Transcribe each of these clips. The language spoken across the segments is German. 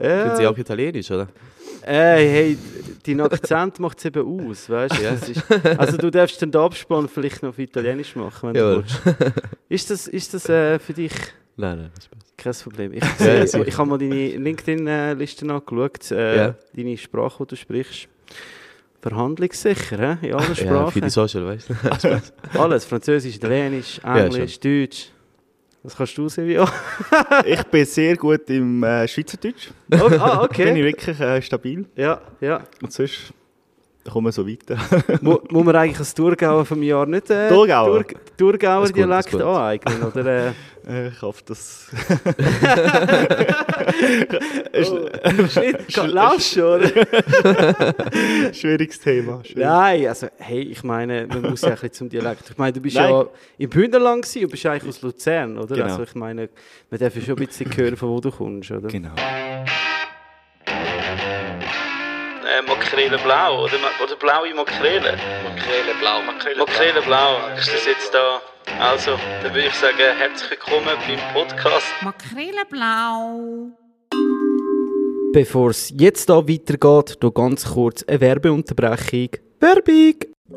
Ja. Sind Sie auch italienisch, oder? Äh, hey, dein Akzent macht es eben aus, weißt du? Ja, ist, also du darfst den Abspann vielleicht noch auf Italienisch machen, wenn du Jawohl. willst. Ist das, ist das äh, für dich Nein, nein, das passt. kein Problem? Ich, Ja, sicher. ich habe mal deine LinkedIn-Liste angeschaut, äh, Ja. deine Sprache, die du sprichst. Verhandlungssicher, hä? in allen Ja, für Sprachen. die Social, weißt du? Alles, Französisch, Italienisch, Ja, Englisch, Deutsch. Was kannst du, Silvio? Ich bin sehr gut im äh, Schweizerdeutsch. Oh, ah, Bin ich okay. wirklich äh, stabil. Ja, ja. Und sonst kommen wir so weiter. Mu muss man eigentlich als Thurgauer vom Jahr nicht äh, Thurgauer? Thur Thurgauer gut, Dialekt aneignen? Oder, äh, Äh, ich hoffe, das... oh, Schnitt, laufst schon, oder? Schwieriges Thema. Schwierig. Nein, also, hey, ich meine, man muss ja ein bisschen zum Dialekt. Ich meine, du bist Nein. ja im Bündnerland gewesen und bist eigentlich aus Luzern, oder? Genau. Also, ich meine, man darf ja schon ein bisschen hören, von wo du kommst, oder? Genau. Äh, Makrele blau, oder, oder blaue Makrele? Makrele blau, Makrele Makrele blau, ist das jetzt da? Also, dann würde ich sagen, herzlich willkommen beim Podcast. Makrele-blau. Bevor es jetzt da weitergeht, noch ganz kurz eine Werbeunterbrechung. Werbung!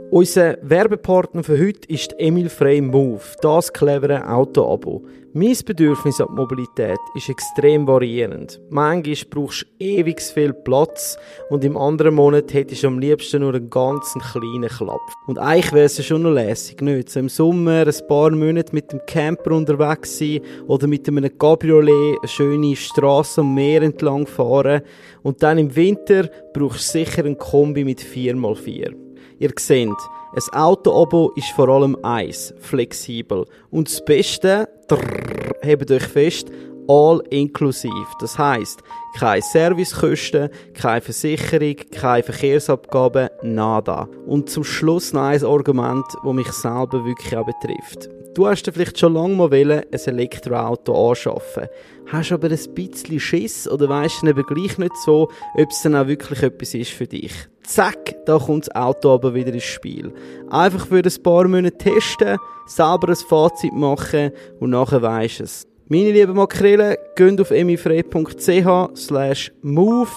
Unser Werbepartner für heute ist Emil Frey Move, das clevere Auto-Abo. Mein Bedürfnis an Mobilität ist extrem variierend. Manchmal brauchst du ewig viel Platz und im anderen Monat hättest du am liebsten nur einen ganz kleinen Klapp. Und eigentlich wäre es schon noch lässig, nicht? So im Sommer ein paar Monate mit dem Camper unterwegs sein oder mit einem Cabriolet eine schöne Straße am Meer entlang fahren und dann im Winter brauchst du sicher ein Kombi mit 4x4. Ihr seht, ein Auto-Abo ist vor allem eins, flexibel. Und das Beste, drrr, hebt euch fest, all inklusiv. Das heisst, keine Servicekosten, keine Versicherung, keine Verkehrsabgaben, nada. Und zum Schluss noch ein Argument, das mich selber wirklich auch betrifft. Du hast dir vielleicht schon lange mal wollen, ein Elektroauto anschaffen. Hast aber ein bisschen Schiss oder weisst eben gleich nicht so, ob es dann auch wirklich etwas ist für dich. Zack, da kommt das Auto aber wieder ins Spiel. Einfach für ein paar Monate testen, selber ein Fazit machen und nachher weisst es. Meine lieben Makrelen, geht auf emifrei.ch slash move,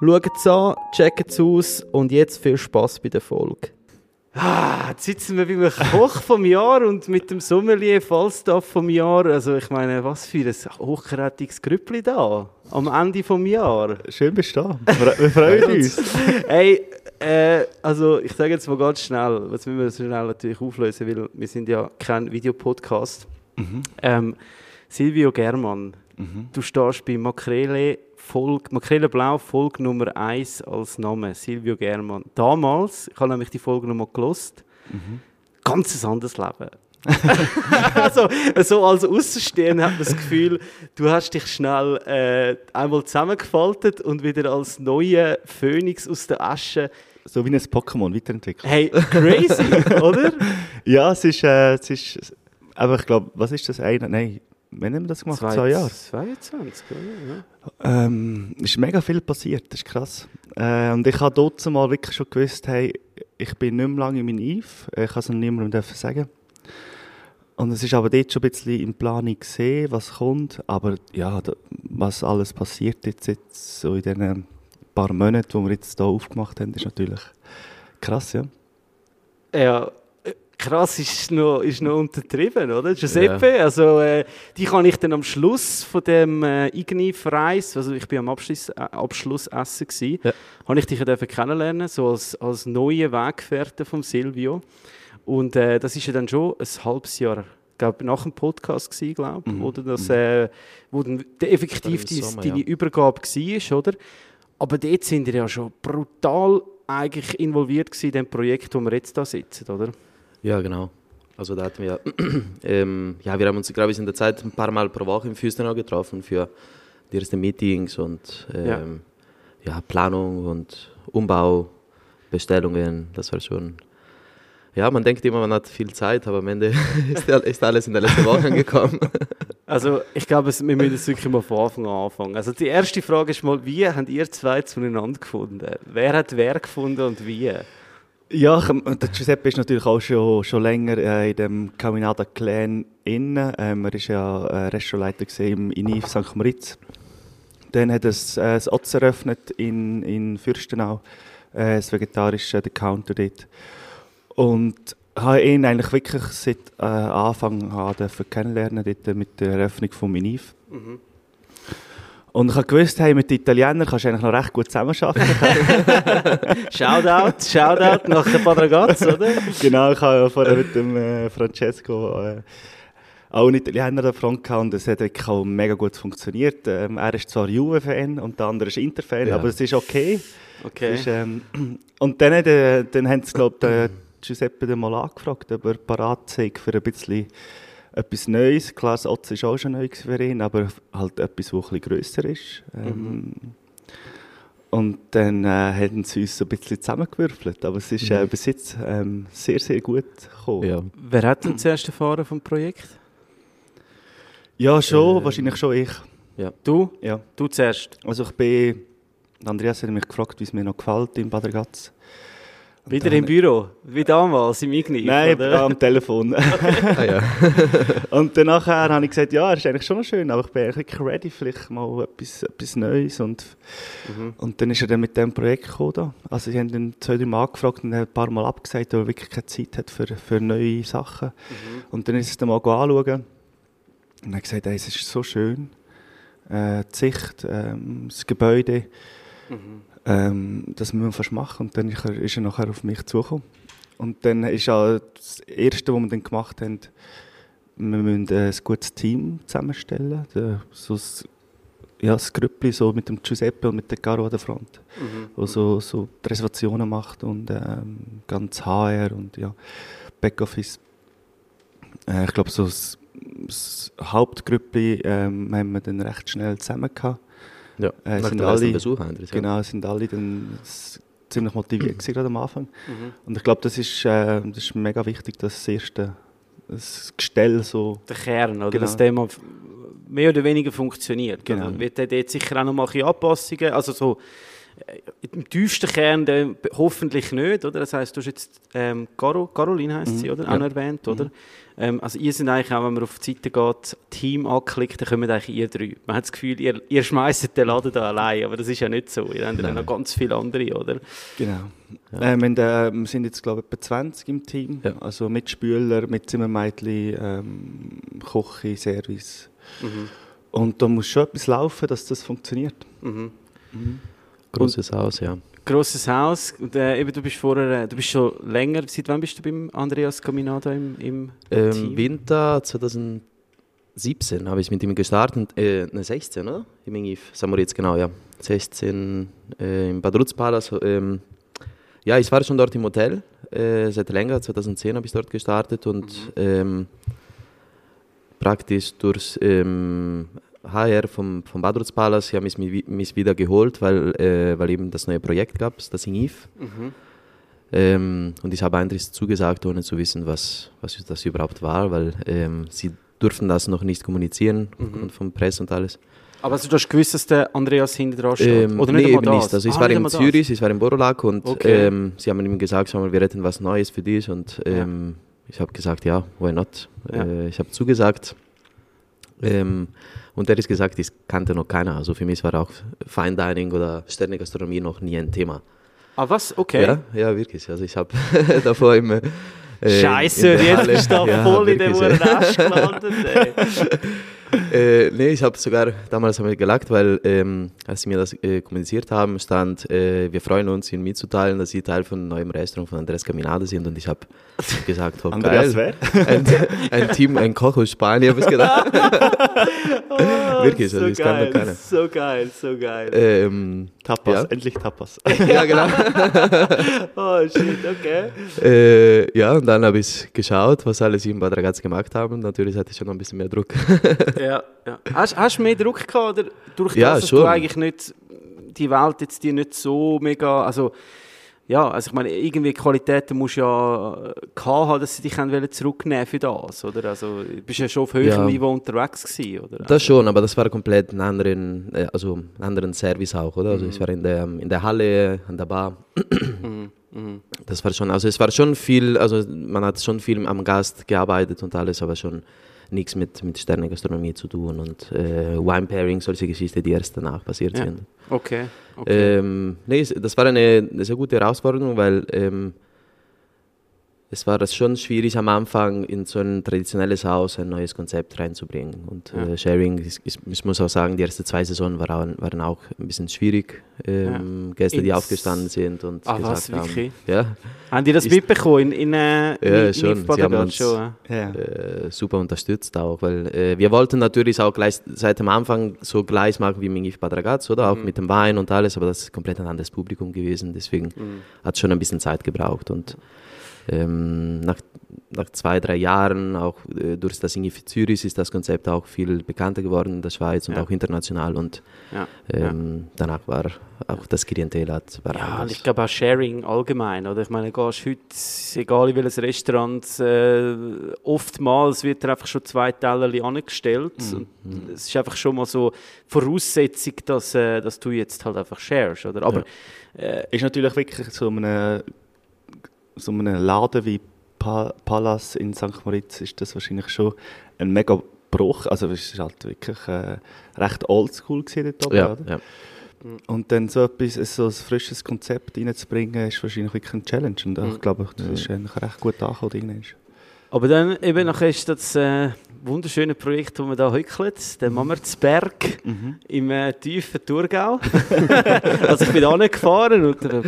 schaut es an, checkt es aus und jetzt viel Spass bei der Folge. Ah, jetzt sitzen wir beim Koch vom Jahr und mit dem Sommelier Falstaff vom Jahr. Also ich meine, was für ein hochkarätiges Grüppli da am Ende vom Jahr. Schön bist du da. Wir, freuen uns. Hey, äh, also ich sage jetzt mal ganz schnell, was müssen wir schnell natürlich auflösen, weil wir sind ja kein Videopodcast. Ähm, Silvio Germann, du stehst bei Makrele, Folge, Makrele Blau, Folge Nummer 1 als Name, Silvio Germann. Damals, ich habe nämlich die Folge nochmal gelost, ganz ein anderes Leben. also, so als Außenstehender hat man das Gefühl, du hast dich schnell äh, einmal zusammengefaltet und wieder als neuer Phönix aus der Asche. So wie ein Pokémon weiterentwickelt. Hey, crazy, oder? Ja, es ist, äh, es ist, aber ich glaube, was ist das? Eine, nein, wann haben wir das gemacht? Zwei Jahre. 22, oder? Ja. Ähm, es ist mega viel passiert, das ist krass. Äh, und ich habe dort mal wirklich schon gewusst, hey, ich bin nicht mehr lange in meinem Eve, ich kann es niemandem sagen. Und es ist aber dort schon ein bisschen in Planung gesehen, was kommt, aber ja, da, was alles passiert jetzt, jetzt so in diesen paar Monaten, wo wir jetzt hier aufgemacht haben, ist natürlich krass, ja. Ja, äh, krass ist noch, ist noch untertrieben, oder? Giuseppe, also äh, die kann ich dann am Schluss von dem äh, Ignif-Reis, also ich bin am Abschluss, äh, Abschlussessen gsi, Ja. habe ich dich ja kennenlernen, so als, als neue Weggefährte von Silvio. Und äh, das ist ja dann schon ein halbes Jahr, glaube nach dem Podcast gsi, glaube Mhm. dann das, äh, wo dann effektiv Das war im dein- Sommer, deine ja. Übergabe war, oder? Aber dort sind wir ja schon brutal eigentlich involviert in dem Projekt, wo wir jetzt da sitzen, oder? Ja, genau. Also da hatten wir, ähm, ja, wir haben uns, glaube ich, in der Zeit ein paar Mal pro Woche im Füßner getroffen für die ersten Meetings und ähm, ja. Planung und Umbau, Bestellungen. Das war schon, ja, man denkt immer, man hat viel Zeit, aber am Ende ist, alles in der letzten Woche angekommen. Also ich glaube, es- wir müssen jetzt wirklich mal von Anfang an anfangen. Also die erste Frage ist mal, wie habt ihr zwei zueinander gefunden? Wer hat wer gefunden und wie? Ja, ich- der Giuseppe ist natürlich auch schon, schon länger äh, in dem Caminata Clan innen. Ähm, er war ja äh, Restaurantleiter im Inif St. Moritz. Dann hat er das, äh, das Otz eröffnet in, in Fürstenau, äh, das vegetarische der Counter dort. Und habe ihn eigentlich wirklich seit äh, Anfang an kennenlernen mit der Eröffnung von Miniv. Und ich habe gewusst, hey, mit den Italienern kannst du eigentlich noch recht gut zusammenarbeiten. Shoutout, Shoutout nach der Padragaz, oder? genau, ich habe ja vorher mit dem äh, Francesco äh, auch einen Italiener da Front gehabt und es hat wirklich auch mega gut funktioniert. Ähm, er ist zwar Juve-Fan und der andere ist Inter-Fan, Ja. aber es ist okay. Okay. Ist, ähm, und dann, äh, dann haben sie, glaube ich, den Giuseppe dann mal angefragt, ob er parat sei für ein bisschen etwas Neues. Klar, das Otz ist auch schon neu für ihn, aber halt etwas, das bisschen grösser ist. Ähm, Und dann äh, haben sie uns so ein bisschen zusammengewürfelt. Aber es ist äh, bis jetzt ähm, sehr, sehr gut gekommen. Ja. Wer hat denn zuerst erfahren vom Projekt? Ja, schon, Äh, wahrscheinlich schon ich. Du? Ja. Du zuerst. Also ich bin, Andreas hat mich gefragt, wie es mir noch gefällt in Bad Ragaz. Wieder im Büro, wie damals im Ignif, Nein, oder? am Telefon. Ah, ja. und dann nachher habe ich gesagt, ja, es ist eigentlich schon noch schön, aber ich bin eigentlich ready, vielleicht mal etwas, etwas Neues. Und, Mhm. und dann ist er dann mit diesem Projekt gekommen. Da. Also sie haben dann zwei, drei Mal angefragt und er ein paar Mal abgesagt, weil er wirklich keine Zeit hat für, für neue Sachen. Mhm. Und dann ist es dann mal anschauen. Und er hat gesagt, hey, es ist so schön. Äh, die Sicht, ähm, das Gebäude, Mhm. Ähm, das müssen wir fast machen. Und dann ist er, er nachher auf mich zugekommen. Und dann ist auch das Erste, was wir dann gemacht haben, wir müssen äh, ein gutes Team zusammenstellen. So das, ja, das Grüppli so mit dem Giuseppe und mit der Caro an der Front, Mhm. wo so, so die Reservationen macht und ähm, ganz HR und ja, Backoffice. Äh, ich glaube, so das, das Hauptgrüppli ähm, haben wir dann recht schnell zusammen gehabt. Ja. Äh, sind alle- Besuch, Andres. Ja. Genau, sind alle dann ziemlich motiviert gewesen, gerade am Anfang. Mhm. Und ich glaube, das ist, äh, das ist mega wichtig, dass das erste das Gestell so... Der Kern, oder? Genau. Das Thema mehr oder weniger funktioniert. Genau. Oder? Wird dort sicher auch noch mal Anpassungen, also so im tiefsten Kern dann hoffentlich nicht, oder? Das heisst, du hast jetzt ähm, Caro, Caroline heisst sie, Mhm. oder? Ja. Auch erwähnt, oder? Ähm, also ihr seid eigentlich auch, wenn man auf die Seite geht, Team anklickt, dann kommen eigentlich ihr drei. Man hat das Gefühl, ihr, ihr schmeißt den Laden da allein, aber das ist ja nicht so. Ihr habt ja noch ganz viele andere, oder? Genau. Ja. Äh, wir, haben, äh, wir sind jetzt, glaube ich, etwa 20 im Team. Ja. Also mit Spüler, mit Zimmermädchen, ähm, Küche, Service. Mhm. Und da muss schon etwas laufen, dass das funktioniert. Mhm. Großes Haus, ja. Grosses Haus. Und, äh, eben, du bist vorher, äh, du bist schon länger, seit wann bist du beim Andreas Caminado im, im Ähm, Team? Winter 2017 habe ich mit ihm gestartet, äh, ne, 16, oder? Im Ingif, sagen wir jetzt genau, ja. 16 äh, im Bad Rutzpalast. Ähm, ja, ich war schon dort im Hotel, äh, seit länger, 2010 habe ich dort gestartet und ähm, praktisch durch ähm, HR vom, vom Bad Rutzpalast, sie haben mich, mich wieder geholt, weil, äh, weil eben das neue Projekt gab, das Ingif. Mhm. Ähm, und ich habe Andres zugesagt, ohne zu wissen, was, was das überhaupt war, weil ähm, sie durften das noch nicht kommunizieren Mhm. aufgrund von Presse und alles. Aber also, du hast gewusst, dass der Andreas hinter dran steht? Ähm, Oder nee, nicht eben einmal das? nicht. Also ich Ah, war in das. Zürich, ich war in Borolak und Okay. ähm, sie haben ihm gesagt, mal, wir hätten was Neues für dich und ähm, ich habe gesagt, ja, why not? Ja. Äh, ich habe zugesagt. Ähm, und ehrlich gesagt, das kannte noch keiner. Also für mich war auch Fine Dining oder Sternegastronomie noch nie ein Thema. Ah, was? Okay. Ja, ja, wirklich. Also ich habe davor immer. äh, Scheiße, jetzt bist du da voll in dem. Rest gelandet, ey. Äh, nee, ich habe sogar damals haben wir gelacht, weil ähm, als sie mir das äh, kommuniziert haben, stand, äh, wir freuen uns, Ihnen mitzuteilen, dass Sie Teil von einem neuen Restaurant von Andres Caminado sind. Und ich habe gesagt, oh, Andreas geil. wer? Ein, ein Team, ein Koch aus Spanien, habe ich gedacht. Oh, Wirklich, also so das kann geil, doch keiner. So geil, so geil. ähm, Tapas, Ja. endlich Tapas. ja, genau. Oh, shit, okay. äh, ja, und dann habe ich geschaut, was alle sie in Bad Ragaz gemacht haben. Natürlich hatte ich schon noch ein bisschen mehr Druck. Ja, ja. Hast, hast du mehr Druck gehabt, oder durch Ja, das, dass schon. du eigentlich nicht, die Welt jetzt dir nicht so mega, also, ja, also ich meine, irgendwie Qualitäten musst du ja äh, haben, dass sie dich haben zurücknehmen für das, oder? Also, du bist ja schon auf höherem Ja. Niveau unterwegs gewesen, oder? Das schon, aber das war komplett ein anderen, äh, also einen anderen Service auch, oder? Also ich war in der, in der Halle, an der Bar. Mhm, mhm. Das war schon, also es war schon viel, also man hat schon viel am Gast gearbeitet und alles, aber schon nichts mit, mit Sternengastronomie zu tun und äh, Wine Pairing, solche Geschichten, die erst danach passiert Ja. sind. Okay. okay. Ähm, nee, das war eine, eine sehr gute Herausforderung, weil ähm, es war das schon schwierig am Anfang in so ein traditionelles Haus ein neues Konzept reinzubringen. Und Ja. äh, Sharing, ist, ist, ich muss auch sagen, die ersten zwei Saisonen waren, waren auch ein bisschen schwierig. Ähm, Gäste, die aufgestanden sind und Ah, gesagt was, haben, wirklich? ja, Haben die das ist- mitbekommen in, in, äh, Ja, in- schon. in Sie haben uns- schon? Ja. äh, super unterstützt auch, weil äh, wir wollten natürlich auch gleich seit dem Anfang so gleich machen wie Mingif Padragaz, oder? Auch Mhm. mit dem Wein und alles, aber das ist komplett ein anderes Publikum gewesen, deswegen Mhm. hat schon ein bisschen Zeit gebraucht und ähm, nach, nach zwei, drei Jahren, auch äh, durch das Ingef Zürich, ist das Konzept auch viel bekannter geworden in der Schweiz und Ja. auch international und Ja. ähm, danach war auch das Klientel hat, war Ja, und anders. ich glaube auch Sharing allgemein. Oder? Ich meine, gehst heute, egal in welches Restaurant, äh, oftmals wird dir einfach schon zwei Teller angestellt. Und es ist einfach schon mal so Voraussetzung, dass, äh, dass du jetzt halt einfach sharest. Oder? Aber äh, Ist natürlich wirklich so einem, so einem Laden wie pa Palace in St. Moritz ist das wahrscheinlich schon ein mega Bruch. Also es ist halt wirklich äh, recht oldschool dort oben, ja, oder? ja. Und dann so etwas, so ein frisches Konzept reinzubringen, ist wahrscheinlich wirklich ein Challenge. Und Mhm. ich glaube, das ist eigentlich recht gut angekommen. Aber dann eben nachher ist das äh, wunderschöne Projekt, das wir da hückelt, der Mammertsberg im äh, tiefen Thurgau. also ich bin da gefahren und dann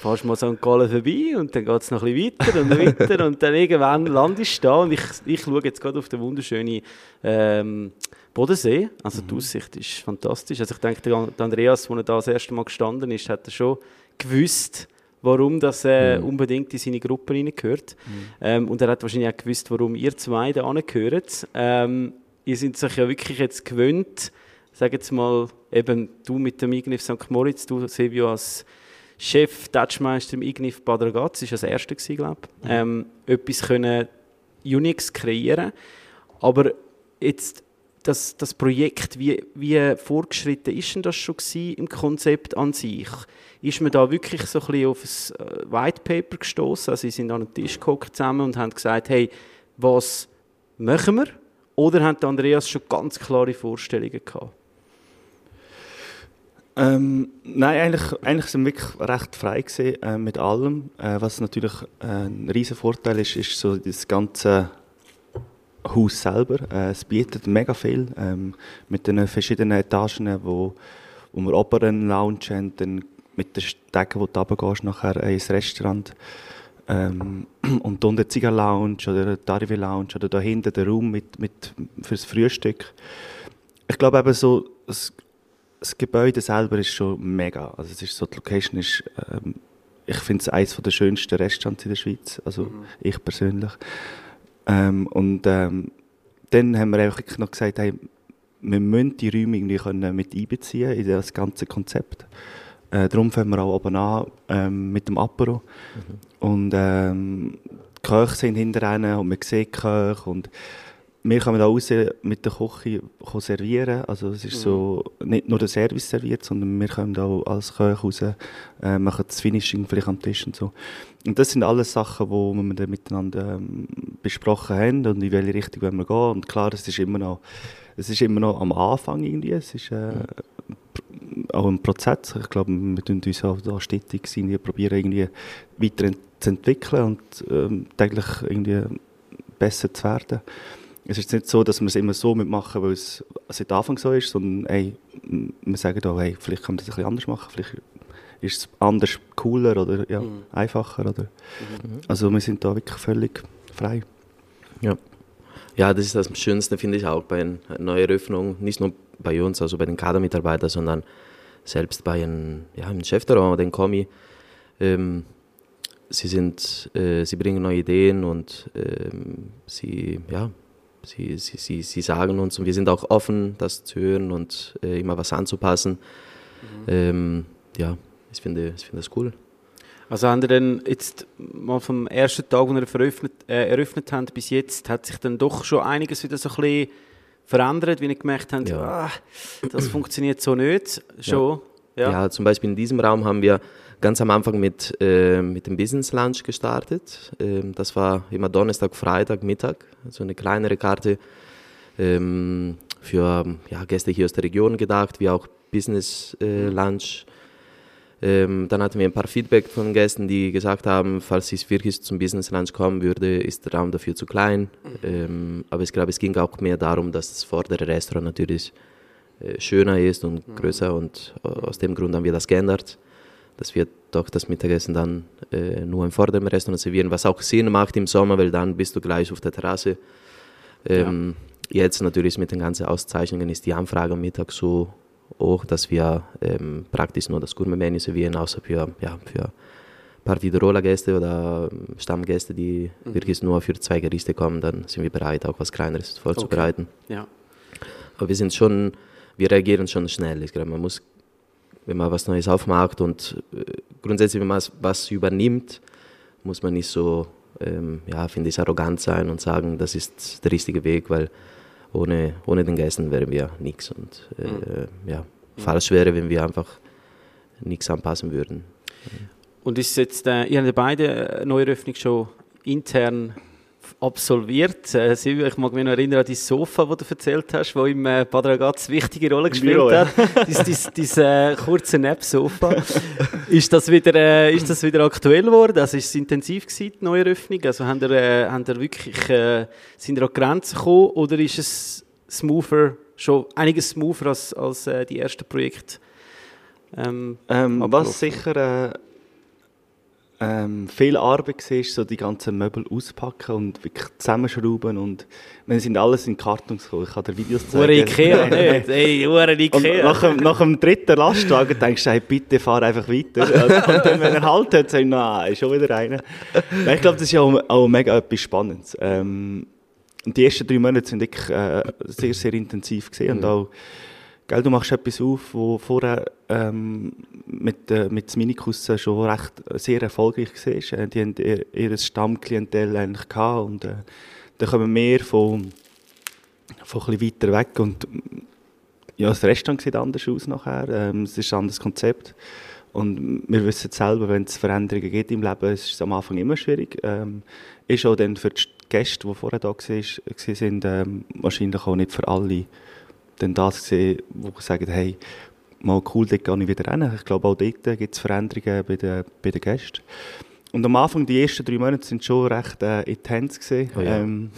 fährst du mal St. Gallen vorbei und dann geht es noch ein bisschen weiter und weiter und dann irgendwann landest du da und ich, ich schaue jetzt gerade auf den wunderschönen ähm, Bodensee. Also die Aussicht ist fantastisch. Also ich denke, der der Andreas, als er da das erste Mal gestanden ist, hat er schon gewusst, warum das äh, unbedingt in seine Gruppe reingehört. Ähm, und er hat wahrscheinlich auch gewusst, warum ihr zwei da gehört. Ähm, ihr seid sich ja wirklich jetzt gewöhnt, sag jetzt mal, eben du mit dem Ignif St. Moritz, du Silvio als Chef, Touchmeister im Ignif Bad Ragaz, das war das erste, glaube ich, ähm, etwas können Unix kreieren. Aber jetzt das, das Projekt, wie, wie fortgeschritten ist denn das schon im Konzept an sich? Ist man da wirklich so ein bisschen auf ein äh, White Paper gestoßen? Also, sie sind an den Tisch gekommen zusammen und haben gesagt, hey, was machen wir? Oder hat Andreas schon ganz klare Vorstellungen gehabt? Ähm, nein, eigentlich, eigentlich sind wir wirklich recht frei gewesen, äh, mit allem. Äh, was natürlich äh, ein riesen Vorteil ist, ist so das ganze Haus selber. Äh, es bietet mega viel ähm, mit den verschiedenen Etagen, wo, wo wir oben eine Lounge haben, dann mit den Stegen, wo du runtergehst, nachher ins Restaurant. Ähm, und unten die Lounge oder die Arrivé Lounge oder da hinten der Raum mit, mit fürs Frühstück. Ich glaube eben so, das, das Gebäude selber ist schon mega. Also es ist so, die Location ist, ähm, ich finde es eines der schönsten Restaurants in der Schweiz, also ich persönlich. Ähm, und ähm, dann haben wir einfach noch gesagt, hey, wir müssen die Räume irgendwie können mit einbeziehen in das ganze Konzept. Äh, darum fangen wir auch oben an ähm, mit dem Apero. Und ähm, die Köche sind hinterher und man sieht die Köche und wir können da raus mit der Küche servieren. Also es ist so, nicht nur der Service serviert, sondern wir können da auch als Köche raus, äh, machen das Finishing vielleicht am Tisch und so. Und das sind alles Sachen, die wir dann miteinander ähm, besprochen haben und in welche Richtung wollen wir gehen. Und klar, es ist immer noch, es ist immer noch am Anfang irgendwie. Es ist äh, auch ein Prozess. Ich glaube, wir tun uns auch da stetig sein, wir probieren irgendwie weiter zu entwickeln und ähm, täglich irgendwie besser zu werden. Es ist nicht so, dass wir es immer so mitmachen, weil es seit Anfang so ist, sondern ey, wir sagen auch, hey, vielleicht können wir das ein bisschen anders machen, vielleicht ist es anders cooler oder ja, einfacher. Oder, Also wir sind da wirklich völlig frei. Ja, das ist das Schönste, finde ich auch bei einer Neueröffnung. Nicht nur bei uns, also bei den Kadermitarbeitern, sondern selbst bei einem, ja, einem Chefrestaurant, den Kommi. Ähm, sie, sind, äh, sie bringen neue Ideen und ähm, sie, ja, sie, sie, sie, sie sagen uns und wir sind auch offen, das zu hören und äh, immer was anzupassen. Ähm, ja, ich finde, ich finde das cool. Also haben ihr dann jetzt mal vom ersten Tag, wo ihr veröffnet, äh, eröffnet habt, bis jetzt, hat sich dann doch schon einiges wieder so ein bisschen verändert, wie ihr gemerkt habt, Ja. ah, das funktioniert so nicht. Schon, ja. Ja. zum Beispiel in diesem Raum haben wir ganz am Anfang mit, äh, mit dem Business Lunch gestartet. Ähm, das war immer Donnerstag, Freitag, Mittag, so eine kleinere Karte. ähm, für ja, Gäste hier aus der Region gedacht, wie auch Business äh, Lunch. Ähm, dann hatten wir ein paar Feedback von Gästen, die gesagt haben, falls es wirklich zum Business Lunch kommen würde, ist der Raum dafür zu klein. Ähm, aber ich glaube, es ging auch mehr darum, dass das vordere Restaurant natürlich äh, schöner ist und größer und äh, aus dem Grund haben wir das geändert, dass wir doch das Mittagessen dann äh, nur im vorderen Restaurant servieren, was auch Sinn macht im Sommer, weil dann bist du gleich auf der Terrasse. Ähm, Jetzt natürlich mit den ganzen Auszeichnungen ist die Anfrage am Mittag so hoch, dass wir ähm, praktisch nur das Gourmet-Menü servieren, außer für, ja, für ein paar Tiroler Gäste oder Stammgäste, die wirklich nur für zwei Gerichte kommen, dann sind wir bereit, auch was Kleineres vorzubereiten. Ja. Aber wir sind schon, wir reagieren schon schnell. Ich glaube, man muss, wenn man was Neues aufmacht und äh, grundsätzlich, wenn man was- was übernimmt, muss man nicht so, ähm, ja, finde ich, arrogant sein und sagen, das ist der richtige Weg, weil ohne, ohne den Gästen wären wir nichts. Und äh, ja, falsch wäre, wenn wir einfach nichts anpassen würden. Und ist jetzt, äh, ihr habt ja beide Neueröffnung schon intern absolviert. Äh, Silvia, ich mag mich noch erinnern an dein Sofa, das du erzählt hast, das im äh, Bad Ragaz wichtige Rolle gespielt ja. hat. Dein, äh, kurze Nap-Sofa. ist, das wieder, äh, ist das wieder aktuell geworden? Also ist es intensiv gewesen, die Neueröffnung? Also haben ihr, äh, haben ihr wirklich, äh, sind ihr an die Grenzen gekommen oder ist es smoother, schon einiges smoother als, als äh, die ersten Projekte? Ähm, Ähm, was sicher äh, ähm, viel Arbeit war, so die ganzen Möbel auspacken und wirklich zusammenschrauben und wir sind alles in Kartons gekommen. Ich kann dir Videos zeigen. Ure Ikea, nicht? Ey, Ure Und Ikea. nach dem, nach dem dritten Lastwagen denkst du, hey, bitte fahr einfach weiter. Und dann, wenn er halt hat, sagst du, nein, schon wieder einer. Ich glaube, das ist ja auch, auch mega etwas Spannendes. Ähm, und die ersten drei Monate sind wirklich äh, sehr, sehr intensiv gesehen und auch, gell, du machst etwas auf, wo vorher ähm, mit, äh, mit dem Minikus schon recht äh, sehr erfolgreich war. Äh, die haben ihr, ihr Stammklientel eigentlich gehabt und äh, dann kommen wir von, von ein weiter weg und ja, das Restaurant sieht anders aus nachher. Ähm, es ist ein anderes Konzept. Und wir wissen selber, wenn es Veränderungen gibt im Leben, es ist am Anfang immer schwierig. Ähm, ist auch dann für die Gäste, die vorher da waren, ähm, wahrscheinlich auch nicht für alle dann das gesehen, wo sagen, hey, mal cool, dort gehe ich wieder rein. Ich glaube, auch dort gibt es Veränderungen bei den, bei den Gästen. Und am Anfang, die ersten drei Monate, sind schon recht äh, intens. Oh ja. ähm,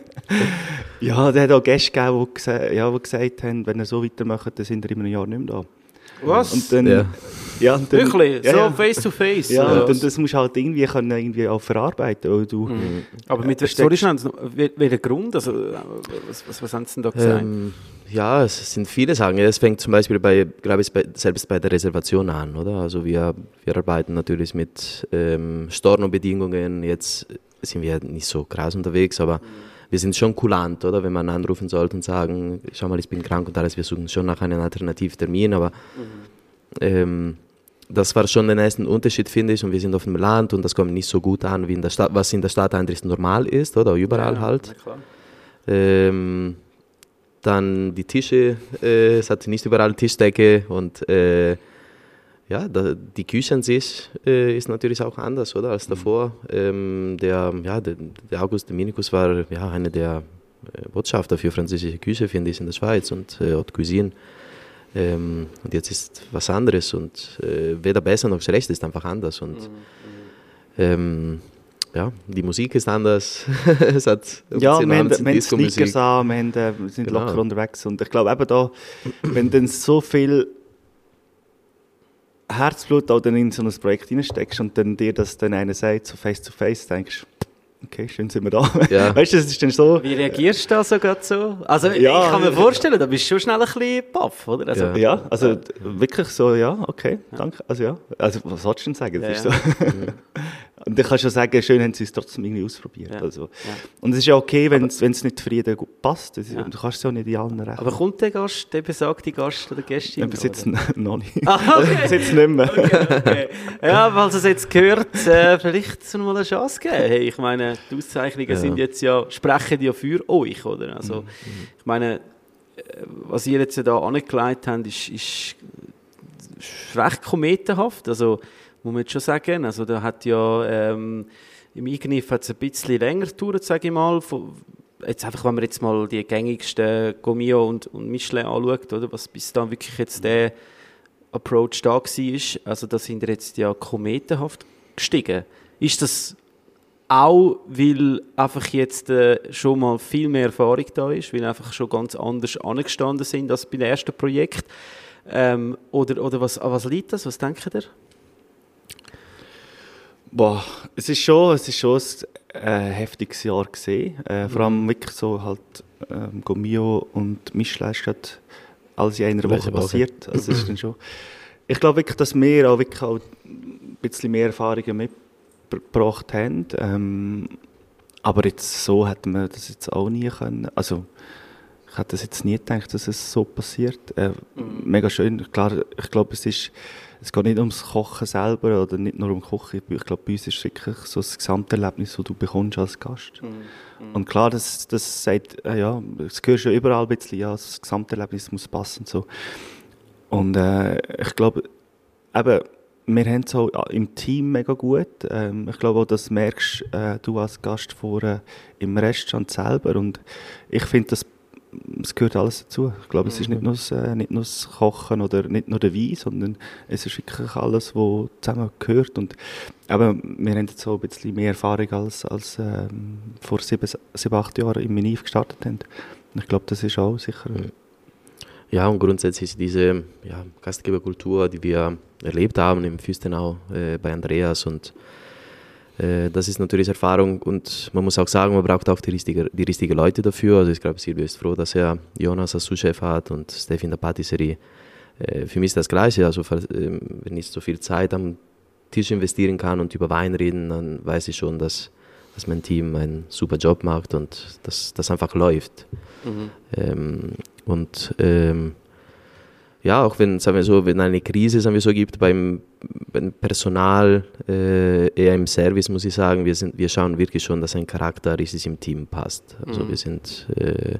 ja, da hat auch Gäste gegeben, die, ja, die gesagt haben, wenn ihr so weitermacht, dann sind ihr in einem Jahr nicht mehr da. Was? Und dann, Ja. ja. und dann, Wirklich? Ja, so ja. face to face? Ja, was? dann, das musst du halt irgendwie, können, irgendwie auch verarbeiten, weil du... Aber mit äh, sorry, schnell, wel- welcher Grund? Also, was, was, was haben sie denn da gesagt? Ähm, ja, es sind viele Sachen. Es fängt zum Beispiel bei, glaube ich, bei, selbst bei der Reservation an, oder? Also wir, wir arbeiten natürlich mit ähm, Stornobedingungen. Jetzt sind wir nicht so krass unterwegs, aber wir sind schon kulant, oder? Wenn man anrufen sollte und sagen, schau mal, ich bin krank und alles, wir suchen schon nach einem Alternativtermin, aber ähm, das war schon der erste Unterschied, finde ich. Und wir sind auf dem Land und das kommt nicht so gut an, wie in der Stadt, was in der Stadt eigentlich normal ist, oder? Überall Ja, halt. Ähm, dann die Tische, äh, es hatte nicht überall Tischdecke und äh, ja, da, die Küche an sich äh, ist natürlich auch anders, oder, als davor. Ähm, der, ja, der, der August Dominikus war ja einer der äh, Botschafter für französische Küche, finde ich, in der Schweiz und äh, Haute Cuisine. Ähm, und jetzt ist was anderes und äh, weder besser noch schlecht, ist einfach anders und ähm, ja, die Musik ist anders. es hat Ja, 10 wir haben, wir haben. Sneakers an, wir, haben, äh, wir sind Genau. locker unterwegs. Und ich glaube eben da, wenn dann so viel Herzblut auch dann in so ein Projekt reinsteckst und dann dir das dann einer sagt, so face to face, denkst du, okay, schön sind wir da. Ja. Weißt du, das ist dann so, Wie reagierst du da so gerade so? Also, Ja, ich kann mir vorstellen, da bist du schon schnell ein bisschen baff, oder? Also, Ja. ja, also wirklich so, ja, okay, danke, also ja. Also was sollst du denn sagen? Das Ja, ist so. und dann kannst du sagen, schön haben sie es trotzdem irgendwie ausprobiert. Ja. Also. Ja. Und es ist ja okay, wenn es nicht für jeden gut passt. Das ist, Ja. Du kannst es ja nicht in allen recht. Aber kommt der Gast, der besagte Gast oder Gästin? Bis jetzt noch nicht. Ah, okay. bis jetzt nicht mehr. Okay, okay. Ja, falls es jetzt gehört, äh, vielleicht soll mal eine Chance geben. Hey, ich meine, die Auszeichnungen sind jetzt ja, sprechen ja für euch, oder? Also, ich meine, äh, was ihr jetzt da angelegt habt, ist, ist, ist recht kometenhaft. Also, muss man jetzt schon sagen. Also, da hat ja, ähm, im Eingriff hat es ein bisschen länger gedauert, sage ich mal. Von, jetzt einfach, wenn man jetzt mal die gängigsten Gomio und, und Michelin anschaut, oder, was bis dann wirklich jetzt der Approach da war, also da sind jetzt ja kometenhaft gestiegen. Ist das auch, weil einfach jetzt äh, schon mal viel mehr Erfahrung da ist, weil einfach schon ganz anders angestanden sind als beim ersten Projekt? Ähm, oder oder was, was liegt das? Was denkt ihr? Boah, es ist schon, es ist schon ein äh, heftiges Jahr gesehen. Äh, vor allem wirklich so halt ähm, Gomio und ist gerade alles in einer Woche passiert. Also ist dann schon. Ich glaube wirklich, dass wir auch wirklich auch ein bisschen mehr Erfahrungen mitgebracht haben. Ähm, aber jetzt so hätten wir das jetzt auch nie können. Also ich hätte das jetzt nie gedacht, dass es so passiert. Äh, mhm. Mega schön. Klar, ich glaube, es ist es geht nicht ums Kochen selber oder nicht nur um Kochen. Ich glaube, bei uns ist wirklich so das Gesamterlebnis, das du bekommst als Gast. Mhm. Mhm. Und klar, das, das sagt, äh, ja, es gehört schon überall ein bisschen, ja, das Gesamterlebnis muss passen und so. Und äh, ich glaube, eben, wir haben es auch im Team mega gut. Ähm, ich glaube auch, das merkst äh, du als Gast vor äh, im Restaurant selber. Und ich finde, das es gehört alles dazu. Ich glaube, es ist nicht mhm. nur, das, äh, nicht nur das Kochen oder nicht nur der Wein, sondern es ist wirklich alles, was zusammengehört. Und aber wir haben jetzt so ein bisschen mehr Erfahrung als, als ähm, vor sieben, sieben, acht Jahren im Miniv gestartet haben. Und ich glaube, das ist auch sicher. Mhm. Ja, und grundsätzlich diese ja, Gastgeberkultur, die wir erlebt haben im Füstenau äh, bei Andreas und das ist natürlich Erfahrung und man muss auch sagen, man braucht auch die richtigen die richtige Leute dafür. Also ich glaube, Silvio ist froh, dass er Jonas als Sous-Chef hat und Steffi in der Patisserie. Äh, für mich ist das Gleiche. Also ähm, wenn ich so viel Zeit am Tisch investieren kann und über Wein reden, dann weiß ich schon, dass, dass mein Team einen super Job macht und dass das einfach läuft. Mhm. Ähm, und ähm, ja, auch wenn, sagen wir so, wenn eine Krise, sagen wir so, gibt beim, beim Personal, äh, eher im Service, muss ich sagen, wir, sind, wir schauen wirklich schon, dass ein Charakter richtig im Team passt. Also mhm. wir sind, äh,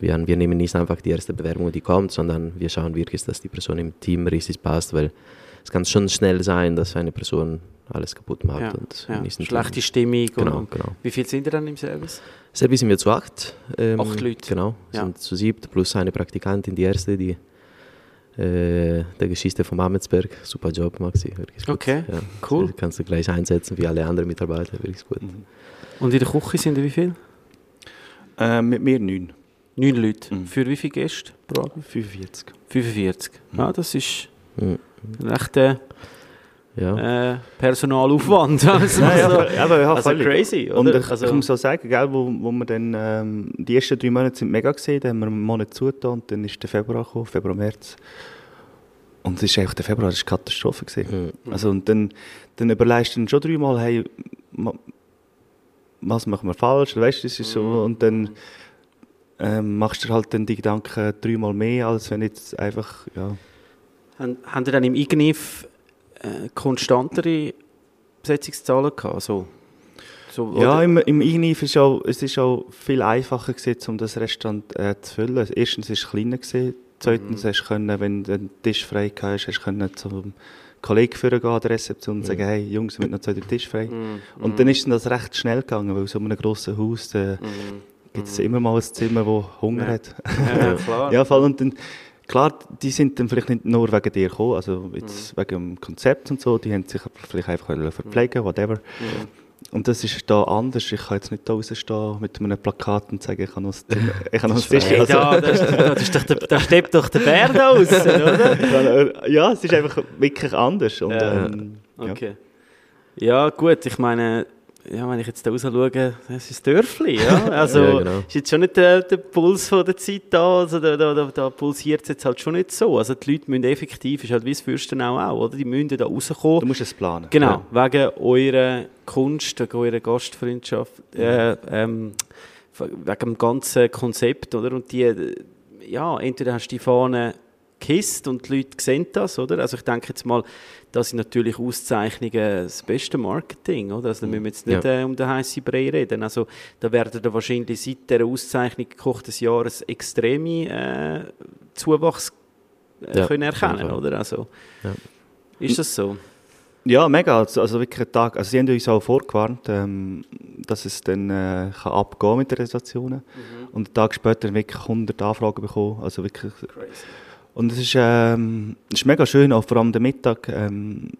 wir, wir nehmen nicht einfach die erste Bewerbung, die kommt, sondern wir schauen wirklich, dass die Person im Team richtig passt, weil es kann schon schnell sein, dass eine Person alles kaputt macht. Ja, und ja. Schlechte. Stimmung. Genau, genau. Wie viel sind ihr dann im Service? Service sind wir zu acht. Ähm, acht Leute? Genau, ja. sind zu siebt, plus eine Praktikantin, die erste, die äh, der Geschichte von Ametsberg. Super Job, Maxi. Wirklich gut. Okay, ja, cool. Also, kannst du gleich einsetzen wie alle anderen Mitarbeiter. Wirklich gut. Mhm. Und in der Küche sind wie viele? Äh, mit mir neun. Neun Leute. Mhm. Für wie viele Gäste? 45. 45. Mhm. Ja, das ist mhm. ein rechter ja. äh, Personalaufwand. Also, Nein, aber, aber ja, also crazy. Oder? Und ich, also, ich muss auch sagen, gell, wo, wo wir dann, ähm, die ersten drei Monate sind mega gesehen, dann haben wir einen Monat zugetan und dann ist der Februar gekommen, Februar, März. Und es ist einfach, der Februar das war Katastrophe. Gewesen. Mhm. Also, und dann, dann überlegst du dann schon dreimal, hey, was machen wir falsch, weißt das ist so, mhm. und dann ähm, machst du halt dann die Gedanken dreimal mehr, als wenn jetzt einfach, ja. Haben, haben ihr dann im Ignif äh, konstantere Besetzungszahlen gehabt? So. So, ja, im, im INIF ist auch, es ist auch viel einfacher gewesen, um das Restaurant äh, zu füllen. Erstens war es kleiner, gewesen. zweitens mhm. hast du können, wenn du einen Tisch frei hast, hast du zum Kollegen führen gehen an der Rezeption und sagen, mhm. hey Jungs, wir haben noch zwei Tisch frei. Mhm. Und dann ist das recht schnell gegangen, weil so in einem grossen Haus äh, mhm. gibt es immer mal ein Zimmer, das Hunger ja. hat. Ja, klar. ja, voll. Und dann, Klar, die sind dann vielleicht nicht nur wegen dir gekommen, also jetzt mhm. wegen dem Konzept und so, die haben sich vielleicht einfach verpflegen, whatever. Mhm. Und das ist da anders. Ich kann jetzt nicht da rausstehen mit einem Plakat und sagen, ich habe noch ein, ich habe noch ein Tisch. Also, da, da, da, da steppt doch der Bär da raus, oder? Ja, es ist einfach wirklich anders. Und, ja. Ähm, okay. Ja. ja, gut, ich meine, ja, wenn ich jetzt da raus schaue, das ist ein Dörfli, ja. Also, ja, genau. ist jetzt schon nicht der, der Puls von der Zeit da, also da, da, da, pulsiert es jetzt halt schon nicht so. Also, die Leute müssen effektiv, ist halt wie das Fürstenau auch, oder? Die müssen da rauskommen. Du musst es planen. Genau, ja. wegen eurer Kunst, wegen eurer Gastfreundschaft, äh, ähm, wegen dem ganzen Konzept, oder? Und die, ja, entweder hast du die Fahne gehisst und die Leute sehen das, oder? Also ich denke jetzt mal, das sind natürlich Auszeichnungen das beste Marketing, oder? Also da müssen wir jetzt nicht ja. äh, um den heißen Brei reden. Also da werden da wahrscheinlich seit der Auszeichnung Koch des Jahres extreme äh, Zuwachs äh, ja, können erkennen, oder? Also ja. ist das so? Ja, mega. Also, also wirklich ein Tag. Also sie haben uns auch vorgewarnt. Ähm, dass es dann äh, kann abgehen mit den Reservationen. Mhm. Und einen Tag später wirklich 100 Anfragen bekommen. Also wirklich, und es ist, ähm, es ist mega schön, auch vor allem der Mittag. Ähm,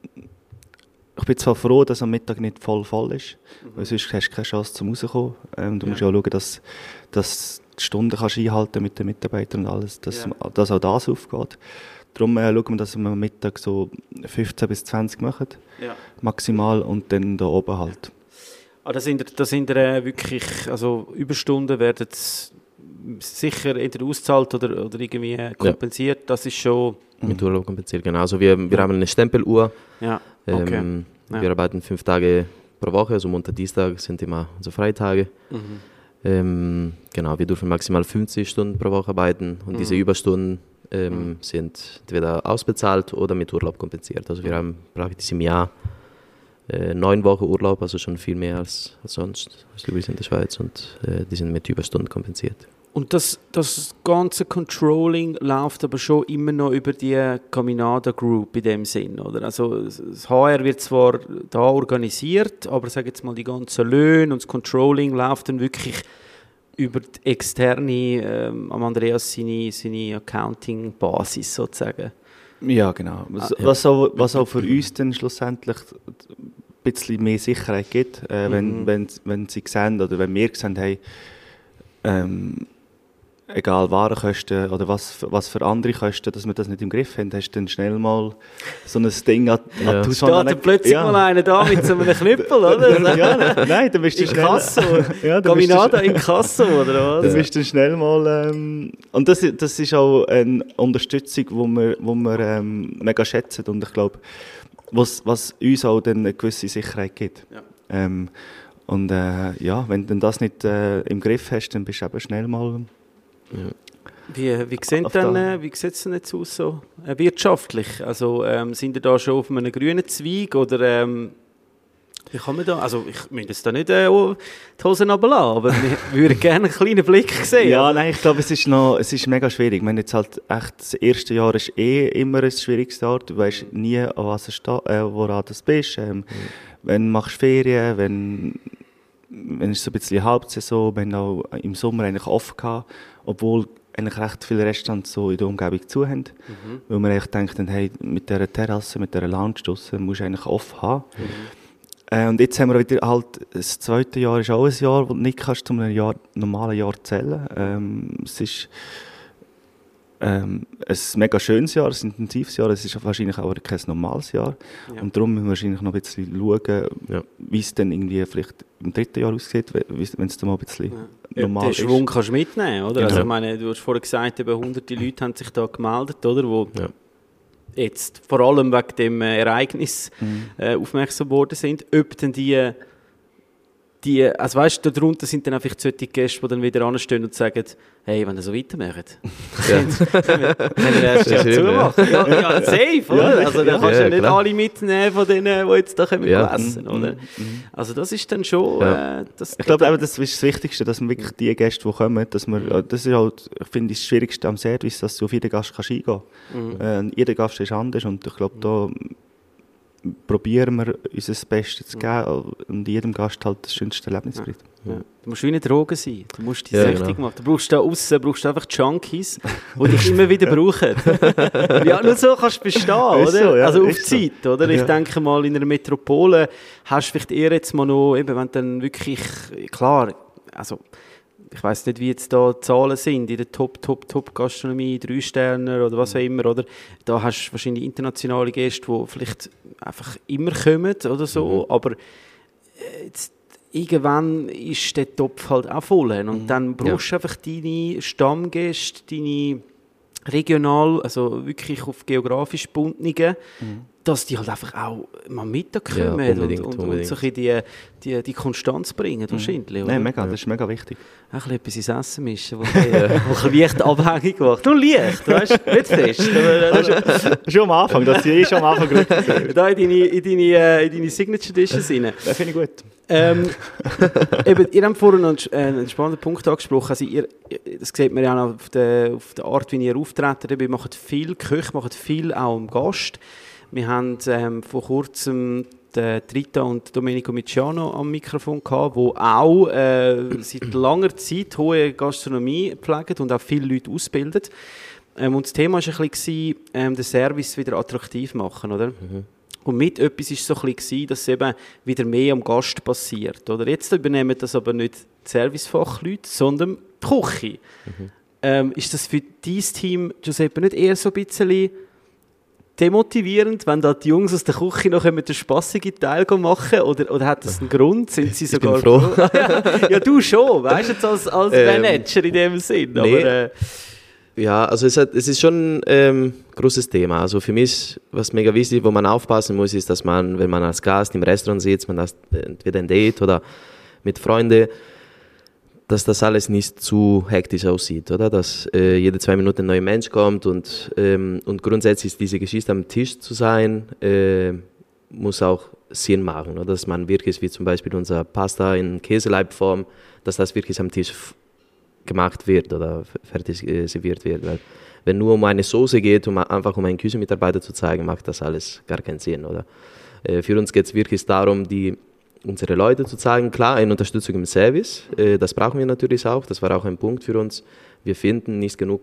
ich bin zwar froh, dass am Mittag nicht voll voll ist, weil sonst hast du keine Chance zum rauskommen. Ähm, du musst ja auch schauen, dass, dass die Stunden kannst einhalten mit den Mitarbeitern und alles, dass, Ja. dass auch das aufgeht. Darum äh, schauen wir, dass wir am Mittag so 15 bis 20 machen, Ja. maximal, und dann da oben halt. Ah, da sind, da sind äh, wirklich, also Überstunden werden sicher entweder ausgezahlt oder, oder irgendwie kompensiert. Das ist schon, Mit Urlaub kompensiert, genau. Also wir, wir haben eine Stempeluhr. ja, okay. Ähm, Ja. Wir arbeiten fünf Tage pro Woche, also Montag, Dienstag sind immer unsere Freitage. Mhm. Ähm, genau, wir dürfen maximal 50 Stunden pro Woche arbeiten und diese Mhm. Überstunden ähm, sind entweder ausbezahlt oder mit Urlaub kompensiert. Also wir haben praktisch im Jahr äh, neun Wochen Urlaub, also schon viel mehr als, als sonst, als Louis in der Schweiz und äh, die sind mit Überstunden kompensiert. Und das, das ganze Controlling läuft aber schon immer noch über die Caminada Group in dem Sinn, oder? Also das HR wird zwar da organisiert, aber sag jetzt mal die ganzen Löhne und das Controlling läuft dann wirklich über die externe, ähm, am Andreas seine, seine Accounting-Basis sozusagen. Ja, genau. Was, Ah, ja. was, auch, was auch für uns dann schlussendlich ein bisschen mehr Sicherheit gibt, äh, wenn, Mhm. wenn, wenn sie sehen oder wenn wir sehen, hey, ähm, egal Warenkosten oder was, für- was für andere Kosten, dass wir das nicht im Griff haben, hast du dann schnell mal so ein Ding an, Ja. an die Steht Hauswand- dann plötzlich ja. mal einer da mit so einem Knüppel, oder? ja, nein, dann bist du In schnell... Kasso. Ja, dann bist du- Caminada in Kasso, oder Dann was? bist du schnell mal. Ähm, und das, das ist auch eine Unterstützung, die wir, wo wir ähm, mega schätzen. Und ich glaube, was, was uns auch dann eine gewisse Sicherheit gibt. Ja. Ähm, und äh, ja, wenn du das nicht äh, im Griff hast, dann bist du eben schnell mal. Wie, wie sieht denn, äh, wie sieht's denn jetzt aus so äh, wirtschaftlich? Also ähm, sind ihr da schon auf einem grünen Zweig oder ähm, wie kann man da, also ich möchte jetzt da nicht äh, die Hosen runterlassen, aber wir würden gerne einen kleinen Blick sehen. Ja, nein, ich glaube, es ist noch, es ist mega schwierig. Wenn jetzt halt echt das erste Jahr ist eh immer ein schwieriges Jahr. Du weißt nie, an was es steht, äh, woran du bist. Ähm, Wenn machst du Ferien, wenn, wenn ist so ein bisschen Hauptsaison, wir haben auch im Sommer eigentlich offen gehabt, obwohl eigentlich recht viele Restaurants so in der Umgebung zu haben. Mhm. Weil wir eigentlich denken, hey, mit dieser Terrasse, mit dieser Lounge draussen musst du eigentlich offen haben. Äh, und jetzt haben wir wieder halt, das zweite Jahr ist auch ein Jahr, wo du nicht kannst zu einem Jahr, normalen Jahr zählen. Ähm, es ist ähm, ein mega schönes Jahr, ein intensives Jahr, es ist wahrscheinlich auch kein normales Jahr. Ja. Und darum müssen wir wahrscheinlich noch ein bisschen schauen, Ja. wie es dann irgendwie vielleicht im dritten Jahr aussieht, wenn es dann mal ein bisschen Ja, normal den ist. Schwung kannst du mitnehmen, oder? Also Genau. ich meine, du hast vorhin gesagt, eben hunderte Leute haben sich da gemeldet, oder? Wo Ja. jetzt vor allem wegen dem Ereignis Mhm. äh, aufmerksam geworden sind. Ob denn die, die also weißt du, darunter sind dann einfach solche Gäste, die dann wieder anstehen und sagen, hey, wenn ihr so weitermacht, können wir erst ja eben, zumachen. Ja, ja, safe, oder? Also da ja. kannst du ja Ja, nicht klar. alle mitnehmen von denen, die jetzt da kommen Ja. essen, Mhm. oder? Mhm. Also das ist dann schon... Ja. Äh, das, Ich glaube, eben, das ist das Wichtigste, dass man wirklich die Gäste, die kommen, dass man, Mhm. das ist halt, ich finde, das Schwierigste am Service, dass du auf jeden Gast kannst eingehen Mhm. kannst. Äh, jeder Gast ist anders und ich glaube, da probieren wir unser Bestes zu geben und jedem Gast halt das schönste Erlebnis Ja. bringen. Ja. Du musst wie eine Droge sein. Du musst dich Ja, süchtig genau. machen. Du brauchst da außen brauchst einfach Junkies, die dich immer wieder brauchen. ja, nur so kannst du bestehen, oder? Ist so, ja, also auf ist so. Zeit, oder? Ich Ja. denke mal, in einer Metropole hast du vielleicht eher jetzt mal noch, eben, wenn dann wirklich, klar, also ich weiß nicht, wie jetzt da die Zahlen sind. In der Top, Top, Top Gastronomie, drei Sterne oder was auch immer, oder? Da hast du wahrscheinlich internationale Gäste, die vielleicht einfach immer kommen oder so, aber äh, jetzt, irgendwann ist der Topf halt auch voll. Und dann brauchst du einfach deine Stammgäste, deine regional, also wirklich auf geografisch gebundenen, dass die halt einfach auch mal Mittag Ja, und, und, und so ein die, die, die Konstanz bringen, wahrscheinlich. oder? Nein, mega, das ist mega wichtig. Ein bisschen etwas ins Essen mischen, was ein leicht abhängig macht. Nur leicht, weißt du? Nicht fest. aber- schon am Anfang, das ist schon am Anfang gut. Da in deine, in deine, äh, in deine Signature Dishes rein. Das finde ich gut. Ähm, eben, ihr habt vorhin einen, äh, einen spannenden Punkt angesprochen. Also ihr, das sieht man ja auch auf der, auf der Art, wie ihr auftretet. Ihr macht viel Köche, macht viel auch am Gast. Wir haben ähm, vor kurzem der Trita und Domenico Micciano am Mikrofon gehabt, wo auch äh, seit langer Zeit hohe Gastronomie pflegen und auch viele Leute ausbilden. Ähm, und das Thema war ein bisschen, ähm, den Service wieder attraktiv machen, oder? Mhm. Und mit etwas war es so ein bisschen, dass es eben wieder mehr am Gast passiert. Oder? Jetzt übernehmen das aber nicht die Servicefachleute, sondern die Küche. Ähm, ist das für dein Team, Giuseppe, nicht eher so ein bisschen demotivierend, wenn da die Jungs aus der Küche noch den spassigen Teil machen oder, oder hat das einen Grund? Sind sie Ich bin sogar froh. ja, du schon, weißt du, jetzt als, als Ähm, Manager in dem Sinn. nee. Aber, äh, Ja, also es, hat, es ist schon ein ähm, großes Thema. Also für mich, was mega wichtig, wo man aufpassen muss, ist, dass man, wenn man als Gast im Restaurant sitzt, man hat entweder ein Date oder mit Freunden, dass das alles nicht zu hektisch aussieht, oder? Dass äh, jede zwei Minuten ein neuer Mensch kommt und, ähm, und grundsätzlich diese Geschichte am Tisch zu sein, äh, muss auch Sinn machen, oder? Dass man wirklich, wie zum Beispiel unser Pasta in Käseleibform, dass das wirklich am Tisch gemacht wird oder fertig äh, serviert wird. Weil wenn nur um eine Soße geht, um einfach um einen Küchenmitarbeiter zu zeigen, macht das alles gar keinen Sinn, oder? Äh, für uns geht es wirklich darum, die unsere Leute zu zeigen, klar, eine Unterstützung im Service, äh, das brauchen wir natürlich auch, das war auch ein Punkt für uns. Wir finden nicht genug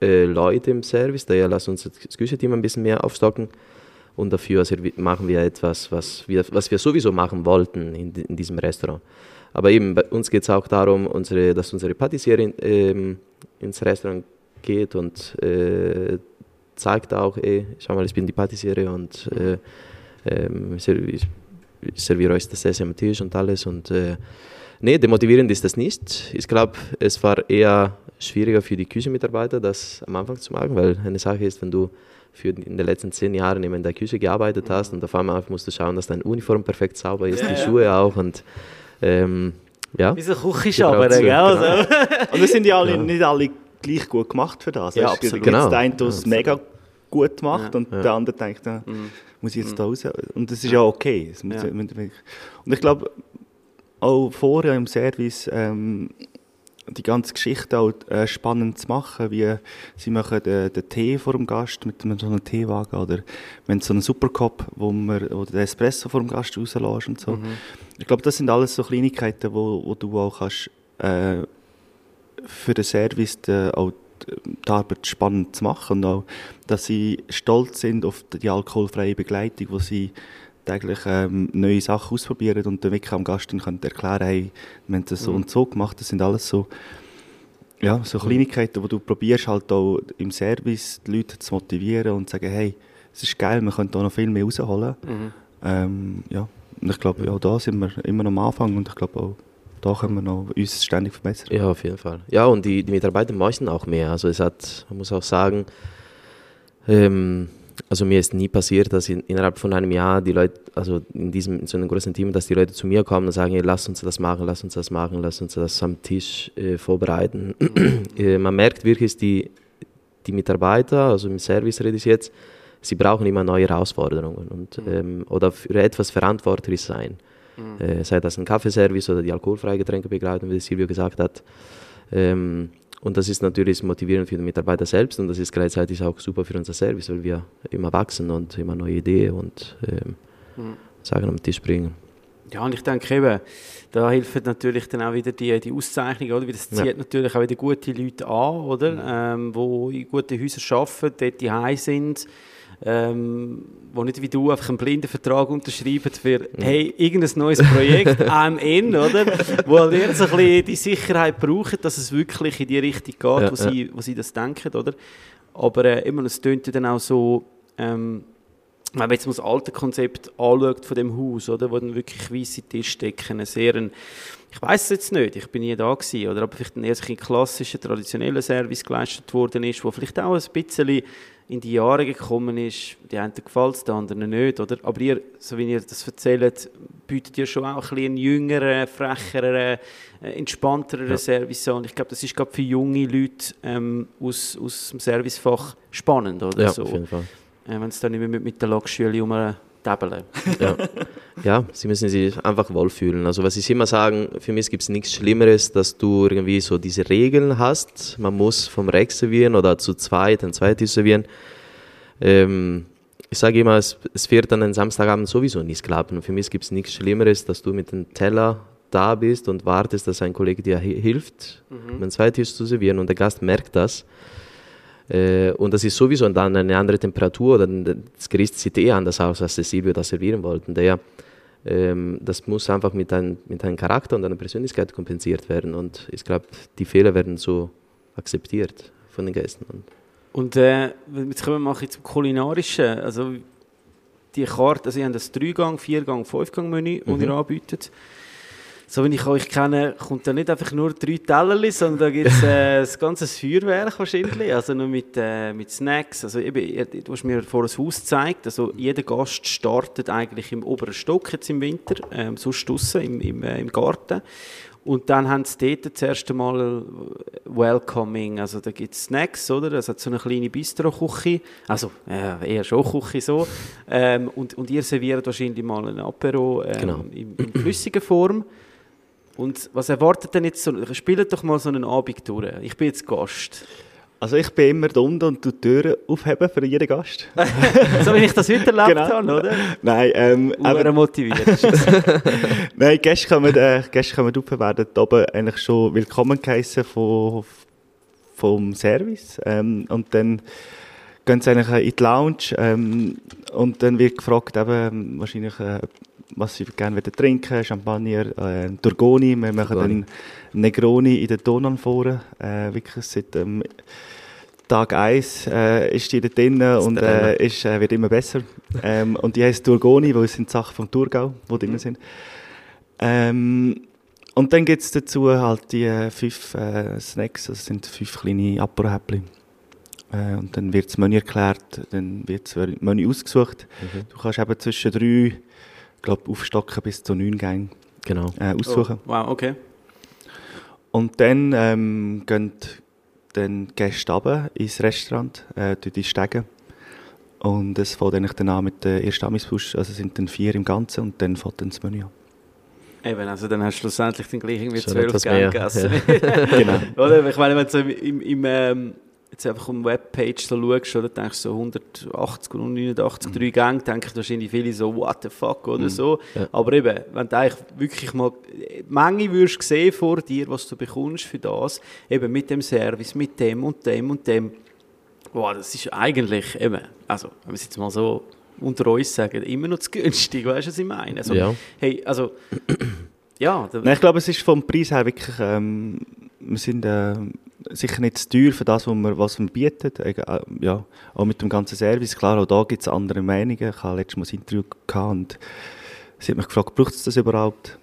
äh, Leute im Service, daher lass uns das Küchenteam ein bisschen mehr aufstocken und dafür servi- machen wir etwas, was wir, was wir sowieso machen wollten in, in diesem Restaurant. Aber eben, bei uns geht es auch darum, unsere, dass unsere Patisserie ähm, ins Restaurant geht und äh, zeigt auch, ey, schau mal, ich bin die Patissiere und äh, ähm, ich, ich serviere euch das Essen am Tisch und alles. Und äh, nee, demotivierend ist das nicht. Ich glaube, es war eher schwieriger für die Küchenmitarbeiter, das am Anfang zu machen, weil eine Sache ist, wenn du für in den letzten zehn Jahren immer in der Küche gearbeitet hast und auf einmal musst du schauen, dass deine Uniform perfekt sauber ist, die Schuhe auch und ähm, ja. wie so Küche Die braucht's, gell? ja, Also. Und wir sind ja alle, Ja. nicht alle gleich gut gemacht für das. Ja, Weißt, absolut. Gibt Genau. der eine, der es Ja. mega gut macht Ja. und Ja. der andere denkt, ah, muss ich jetzt da raus? Und das ist Ja. okay. Ja. Und ich glaube, auch vorher im Service ähm, die ganze Geschichte auch äh, spannend zu machen, wie sie machen den, den Tee vor dem Gast mit einem so einem Teewagen oder wenn so einen Supercup, wo man oder den Espresso vor dem Gast rauslässt und so. Ich glaube, das sind alles so Kleinigkeiten, wo, wo du auch kannst äh, für den Service die, auch die, die Arbeit spannend zu machen und auch, dass sie stolz sind auf die alkoholfreie Begleitung, wo sie täglich ähm, neue Sachen ausprobieren und dann wirklich am Gast dann können erklären, hey, wir haben das so und so gemacht. Das sind alles so, ja, so Kleinigkeiten, wo du probierst halt auch im Service die Leute zu motivieren und zu sagen, hey, es ist geil, wir können da noch viel mehr rausholen. Mhm. Ähm, ja, und ich glaube, ja, da sind wir immer noch am Anfang und ich glaube auch, da können wir noch uns ständig verbessern. Ja, auf jeden Fall. Ja, und die, die Mitarbeiter möchten auch mehr. Also es hat, man muss auch sagen, ähm, also mir ist nie passiert, dass in, innerhalb von einem Jahr die Leute, also in diesem in so einem großen Team, dass die Leute zu mir kommen und sagen, hey, lass uns das machen, lass uns das machen, lass uns das am Tisch äh, vorbereiten. äh, man merkt wirklich, die, die Mitarbeiter, also im Service rede ich jetzt, sie brauchen immer neue Herausforderungen und, ähm, oder für etwas verantwortlich sein. Äh, sei das ein Kaffeeservice oder die alkoholfreie Getränkebegleitung, wie Silvio gesagt hat. Ähm, und das ist natürlich motivierend für den Mitarbeiter selbst und das ist gleichzeitig auch super für unser Service, weil wir immer wachsen und immer neue Ideen und ähm, Sachen am Tisch bringen. Ja, und ich denke eben, da hilft natürlich dann auch wieder die, die Auszeichnung, oder? Weil das zieht Ja. natürlich auch wieder gute Leute an, oder? Ähm, wo in guten Häusern arbeiten, dort die sind, ähm, wo nicht wie du einfach einen blinden Vertrag unterschreiben für, hey, irgendein neues Projekt, AMN, oder? Wo halt eher so ein bisschen die Sicherheit brauchen, dass es wirklich in die Richtung geht, Ja, wo, ja. Sie, wo sie das denken, oder? Aber äh, immer, es tönt ja dann auch so, ähm, wenn man jetzt mal das alte Konzept anschaut von dem Haus, oder, wo dann wirklich weiße Tischdecken, sehr ein, ich weiß es jetzt nicht, ich bin nie da gewesen, oder, aber vielleicht ein eher ein klassischer, traditioneller Service geleistet worden ist, wo vielleicht auch ein bisschen in die Jahre gekommen ist. Die einen gefällt es, die anderen nicht, oder? Aber ihr, so wie ihr das erzählt, bietet ihr schon auch ein bisschen einen jüngeren, frecheren, äh, entspannteren Ja. Service an. Ich glaube, das ist gerade für junge Leute ähm, aus, aus dem Servicefach spannend, oder? Ja, so. auf jeden Fall. Äh, wenn sie dann nicht mehr mit, mit der Lokschule rumtäbeln. ja. ja, sie müssen sich einfach wohlfühlen. Also was ich immer sagen, für mich gibt es nichts Schlimmeres, dass du irgendwie so diese Regeln hast. Man muss vom Rex servieren oder zu zweit, ein zweites servieren. Ähm, ich sage immer, es, es wird an einem Samstagabend sowieso nicht klappen. Für mich gibt es nichts Schlimmeres, dass du mit dem Teller da bist und wartest, dass ein Kollege dir hi- hilft, um einen Zweitisch zu servieren und der Gast merkt das. Äh, und das ist sowieso dann eine andere Temperatur, dann das Gericht sieht eh anders aus, als der Silvio das servieren wollte. Daher, ähm, das muss einfach mit, ein, mit einem Charakter und einer Persönlichkeit kompensiert werden. Und ich glaube, die Fehler werden so akzeptiert von den Gästen. Und Und äh, jetzt kommen wir mal zum Kulinarischen. Also die Karte, also ihr habt das 3-Gang, 4-Gang, 5-Gang-Menü, das ihr anbietet. So wie ich euch kenne, kommt da nicht einfach nur drei Teller, sondern da gibt es äh, das ganze Feuerwerk wahrscheinlich, also nur mit, äh, mit Snacks. Also eben, du hast mir vor das Haus gezeigt, also jeder Gast startet eigentlich im oberen Stock jetzt im Winter, ähm, sonst draussen im, im, äh, im Garten. Und dann haben sie dort das erste Mal Welcoming, also da gibt es Snacks, oder? Es hat so eine kleine Bistro-Küche, also äh, eher schon Küche so. Ähm, und, und ihr serviert wahrscheinlich mal ein Apero ähm, Genau. in, in flüssiger Form. Und was erwartet denn jetzt so, spielt doch mal so einen Abend durch. Ich bin jetzt Gast. Also ich bin immer da unten und die Türen aufheben für jeden Gast. so wie ich das heute erlebt Genau. habe, oder? Nein, ähm, Aber motiviert. nein Gäste kommen, äh, Gäste kommen werden da oben eigentlich schon willkommen geheissen von, vom Service. Ähm, und dann gehen sie eigentlich in die Lounge ähm, und dann wird gefragt, eben, wahrscheinlich, äh, was sie gerne trinken Champagner, äh, Turgoni, wir machen Turgoni. dann Negroni in der Tonan vorne, äh, wirklich seit ähm, Tag 1 äh, ist die da drinnen und äh, ist, äh, wird immer besser. ähm, und die heisst Turgoni, weil es sind Sachen vom Thurgau, die drin sind. Ähm, und dann gibt es dazu halt die äh, fünf äh, Snacks, das sind fünf kleine Aperohäppchen. Äh, und dann wird das Menü erklärt, dann wird das Menü ausgesucht. Du kannst eben zwischen drei, glaube aufstocken bis zu neun Gängen genau. äh, aussuchen. Oh, wow, okay. Und dann ähm, gehen dann die Gäste runter ins Restaurant, äh, durch die Stege. Und es fängt eigentlich dann an mit der ersten Amisbusch, also es sind dann vier im Ganzen und dann fängt dann das Menü an. Eben, also dann hast du schlussendlich dann gleich irgendwie Schon zwölf Gänge gegessen. Genau. Oder? Ich meine, wenn du so im, im ähm, jetzt einfach um Webpage so schaust, oder denkst du so 180 oder 189, drei Gänge, denken wahrscheinlich viele so, what the fuck, oder so. Ja. Aber eben, wenn du eigentlich wirklich mal die Menge würdest sehen vor dir, was du bekommst für das, eben mit dem Service, mit dem und dem und dem, wow, das ist eigentlich eben, also, wenn wir es jetzt mal so unter uns sagen, immer noch zu günstig, weißt du, was ich meine? Also, Ja. Hey, also, ja, Nein, ich glaube, es ist vom Preis her wirklich, ähm, wir sind äh, sicher nicht zu teuer für das, was wir, was wir bieten. Äh, ja, auch mit dem ganzen Service. Klar, auch da gibt es andere Meinungen. Ich habe letztes Mal ein Interview gehabt und sie hat mich gefragt, braucht es das überhaupt?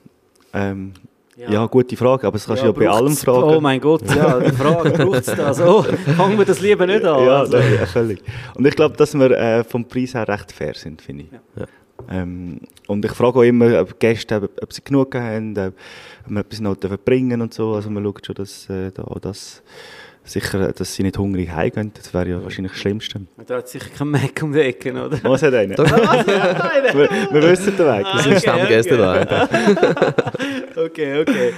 Ähm, ja. gute Frage, aber das kannst du ja, bei braucht's- allem fragen. Oh mein Gott, ja, die Frage, braucht es das? Oh, fangen wir das lieber nicht an. Ja, also. nein, ja, völlig. Und ich glaube, dass wir äh, vom Preis her recht fair sind, finde ich. Ja. Ähm, und ich frage auch immer, ob Gäste, ob, ob sie genug haben, ob wir etwas noch dürfen bringen und so. Also man schaut schon, dass, äh, da, auch das sicher, dass sie nicht hungrig heimgehen. Das wäre ja wahrscheinlich das Schlimmste. Da hat sicher kein Mac um die Ecke, oder? Was hat einer? Wir, wir wissen den Weg. Das sind Stammgäste da. Okay, okay.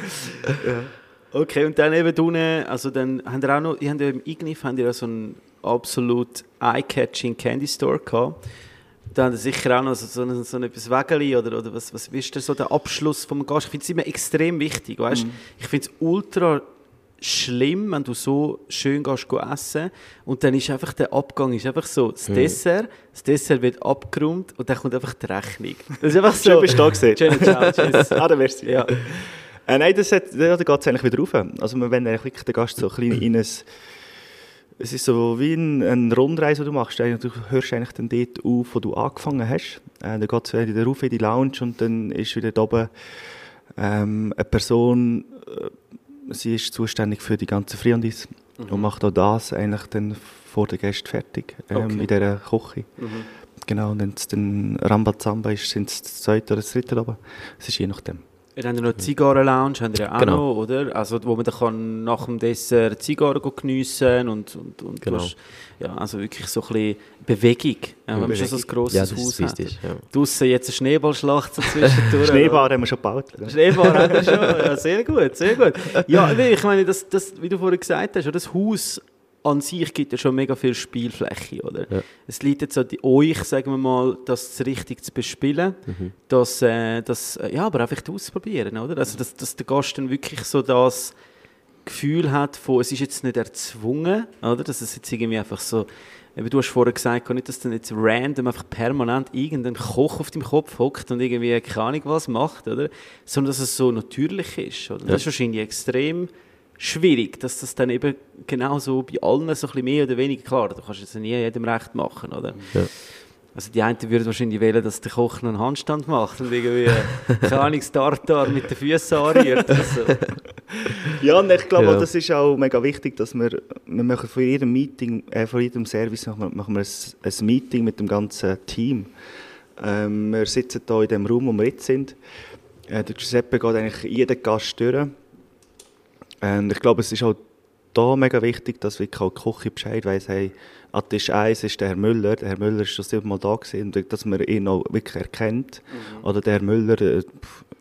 Okay, und dann eben unten, also dann haben ihr auch noch, ihr habt ja im Ignif habt ihr ja so einen absolut eye-catching Candy Store gehabt. Da haben ihr sicher auch noch so, so, so etwas Wägeli oder, oder was, was ist denn so der Abschluss vom Gast? Ich finde es immer extrem wichtig, weißt? Ich finde es ultra schlimm, wenn du so schön gehst essen und dann ist einfach der Abgang ist einfach so, das Dessert, das Dessert wird abgeräumt und dann kommt einfach die Rechnung. Das ist einfach so. Schön, bist du da gesehen. Ciao, tschüss. ah, dann wär's. Ja. Äh, nein, das hat, da geht es eigentlich wieder rauf. Also wirklich den Gast so ein bisschen in ein... Es ist so wie ein, eine Rundreise, die du machst. Du hörst eigentlich dann dort auf, wo du angefangen hast. Äh, dann geht es wieder rauf in die Lounge und dann ist wieder da oben ähm, eine Person, äh, sie ist zuständig für die ganze Friandis und macht auch das eigentlich dann vor den Gästen fertig, ähm, Okay. in dieser Küche. Genau, und wenn es dann Rambazamba ist, sind es das zweite oder das dritte da oben. Es ist je nachdem. Ihr habt ja noch Zigarren-Lounge, habt ihr ja auch Genau. noch, oder? Also, wo man dann kann nach dem Dessert Zigarren go geniessen und, und, und du Genau. hast, ja, also wirklich so ein bisschen Bewegung, ja, wenn man schon so ein grosses Ja, das Haus ist hat. Ja. Draussen jetzt eine Schneeballschlacht so zwischendurch. Schneebar haben wir schon gebaut. oder? Schneebar haben wir schon. Ja, sehr gut, sehr gut. Ja, nee, ich meine, das, das, wie du vorhin gesagt hast, das Haus an sich gibt es schon mega viel Spielfläche, oder? Ja. Es liegt jetzt an euch, sagen wir mal, das richtig zu bespielen, Mhm. dass, äh, das, äh, ja, aber einfach ausprobieren, oder? Also, dass, dass der Gast dann wirklich so das Gefühl hat von, es ist jetzt nicht erzwungen, oder? Dass es jetzt irgendwie einfach so, eben, du hast vorher gesagt, nicht, dass dann jetzt random einfach permanent irgendein Koch auf dem Kopf hockt und irgendwie keine Ahnung was macht, oder? Sondern dass es so natürlich ist, oder? Das ist wahrscheinlich extrem schwierig, dass das dann eben genauso bei allen so ein bisschen mehr oder weniger, klar, du kannst es ja nie jedem recht machen, oder? Ja. Also die einen würden wahrscheinlich wählen, dass der Koch einen Handstand macht und irgendwie, keine Ahnung, Tartar mit den Füßen anrührt so. Ja, und ich glaube, Ja. das ist auch mega wichtig, dass wir, wir machen von jedem Meeting, äh, von jedem Service machen wir, machen wir ein, ein Meeting mit dem ganzen Team. Ähm, wir sitzen hier in dem Raum, wo wir jetzt sind. Äh, der Giuseppe geht eigentlich jeden Gast durch. Und ich glaube, es ist auch da mega wichtig, dass wirklich auch die Küche Bescheid weiss, hey, an Tisch 1 ist der Herr Müller, der Herr Müller ist schon siebenmal da gewesen, dass man ihn auch wirklich erkennt. Oder der Herr Müller äh,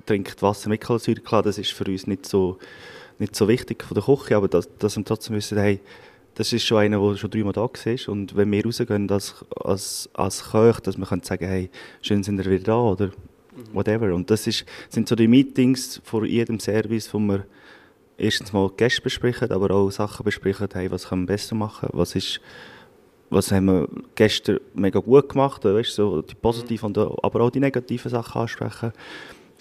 trinkt Wasser mit Kohlensäure, klar, das ist für uns nicht so, nicht so wichtig von der Küche, aber dass, dass wir trotzdem wissen, hey, das ist schon einer, der schon dreimal da war. Und wenn wir rausgehen als, als, als Köch, dass wir können sagen, hey, schön sind wir wieder da oder whatever. Und das ist, sind so die Meetings vor jedem Service, wo wir erstens mal Gäste besprechen, aber auch Sachen besprechen, hey, was können wir besser machen, was ist, was haben wir gestern mega gut gemacht, weißt, so die positiven, und auch- aber auch die negativen Sachen ansprechen.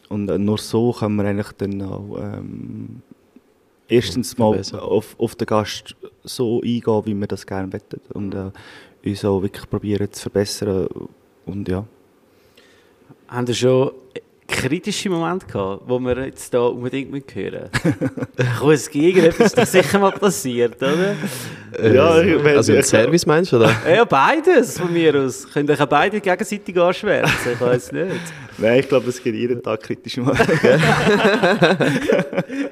Und äh, nur so können wir eigentlich dann auch ähm, erstens mal auf, auf den Gast so eingehen, wie wir das gerne möchten. Und äh, uns auch wirklich probieren zu verbessern. Und ja. Haben ihr schon kritische Momente gehabt, wo wir jetzt da unbedingt mit hören? Komm, es gegen etwas ist doch sicher mal passiert, oder? Ja, ich- wenn- also im Service meinst du, oder? Ja, beides von mir aus. Könnt euch beide gegenseitig anschwärzen, ich weiß nicht. Nein, ich glaube, es gibt jeden Tag kritische Momente.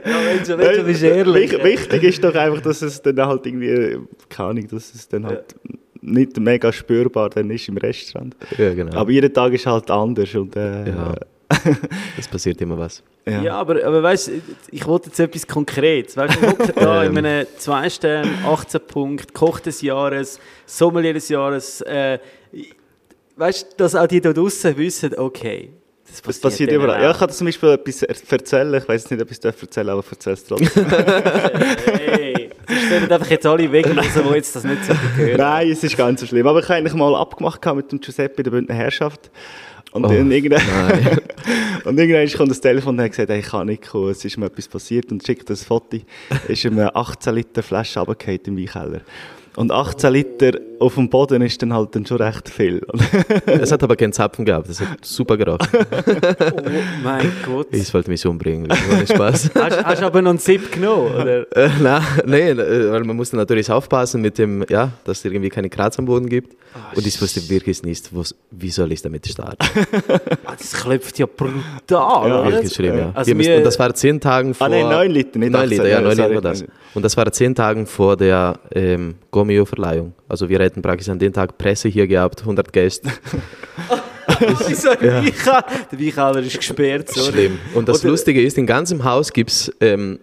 Ja, wenn schon nicht, du bist ehrlich. Wich- Wichtig ist doch einfach, dass es dann halt irgendwie, keine Ahnung, dass es dann halt nicht mega spürbar dann ist im Restaurant. Ja, genau. Aber jeden Tag ist halt anders und äh, Ja. Es passiert immer was. ja. Ja, aber, aber weißt du, ich wollte jetzt etwas Konkretes. Weißt du, wir da in Ähm. einem 2 Stern, 18 Punkt, Koch des Jahres, Sommelier des Jahres. Äh, weißt du, dass auch die da draußen wissen, okay. Das Das passiert überall. Ja, ich kann zum Beispiel etwas er- erzählen. Ich weiß nicht, ob ich es darf erzählen aber ich erzähle es trotzdem. Hey, sie stellen einfach jetzt alle weg, also, die jetzt das nicht so hören. Nein, es ist ganz so schlimm. Aber ich habe eigentlich mal abgemacht gehabt mit dem Giuseppe der Bündner Herrschaft. Und Oh, dann irgendwann, und irgendwann kommt das Telefon und hat gesagt, hey, ich kann nicht kommen, es ist mir etwas passiert. Und schickt das Foto. ist ihm eine 18 Liter Flasche runtergefallen im Weinkeller. Und 18 Liter auf dem Boden ist dann halt dann schon recht viel. Es hat aber keinen Zapfen gehabt. Das hat super gerochen. Oh mein Gott. Ich wollte mich umbringen. Ohne Spaß. Hast, hast du aber noch einen Sip genommen, oder? Äh, na, nee, äh, weil man musste natürlich aufpassen mit dem, ja, dass es irgendwie keine Kratz am Boden gibt. und ich wusste wirklich nicht, was, wie soll ich damit starten. Ah, das klopft ja brutal, Ja, wirklich schlimm, ja. Also und das war zehn Tagen vor... Ah, nein, 9 Liter, nicht 9 18. Liter, ja, 9 Liter war das. Und das war zehn Tagen vor der ähm, Gomio-Verleihung. Also wir hätten praktisch an dem Tag Presse hier gehabt, 100 Gäste. Wieso ein Weinkeller? Der Weinkeller ist gesperrt, sorry. Schlimm. Und das Oder- Lustige ist, in ganzem Haus gibt es ähm,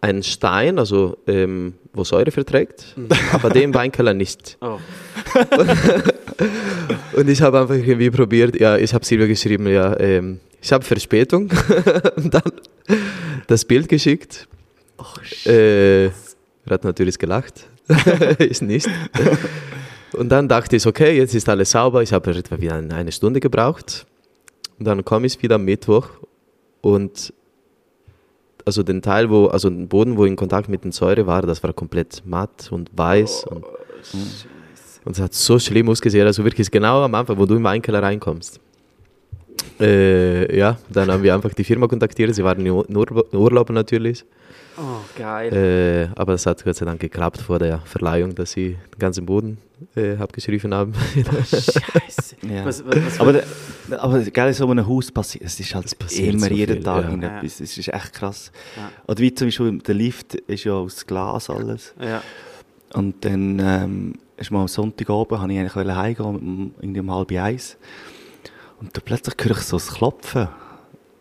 einen Stein, also ähm, wo Säure verträgt, aber den Weinkeller nicht. Oh. Und ich habe einfach irgendwie probiert, ja, ich habe Silvia geschrieben, ja, ähm, ich habe Verspätung. und dann das Bild geschickt. äh, er hat natürlich gelacht. ist nicht. Und dann dachte ich, okay, jetzt ist alles sauber. Ich habe etwa wieder eine Stunde gebraucht. Und dann komme ich wieder am Mittwoch und also den Teil, wo, also den Boden, wo in Kontakt mit den Säure war, das war komplett matt und weiß. und, und es hat so schlimm ausgesehen, also wirklich genau am Anfang, wo du im Weinkeller reinkommst. Äh, ja, dann haben wir einfach die Firma kontaktiert, sie waren in Urlaub natürlich. Oh, geil. Äh, aber es hat Gott sei Dank geklappt vor der Verleihung, dass sie den ganzen Boden äh, abgeschrieben haben. Scheiße. Ja. Was, was, was, Aber, der- aber geil, so in einem Haus passiert, es ist halt passiert immer so jeden viel, Tag ja. irgendetwas. Es ist echt krass. Ja. Oder wie zum Beispiel, der Lift ist ja aus Glas alles. ja. Und dann ähm, ist mal am Sonntag oben, habe ich eigentlich heimgehen, irgendwie um halb eins. Und dann plötzlich höre ich so das Klopfen.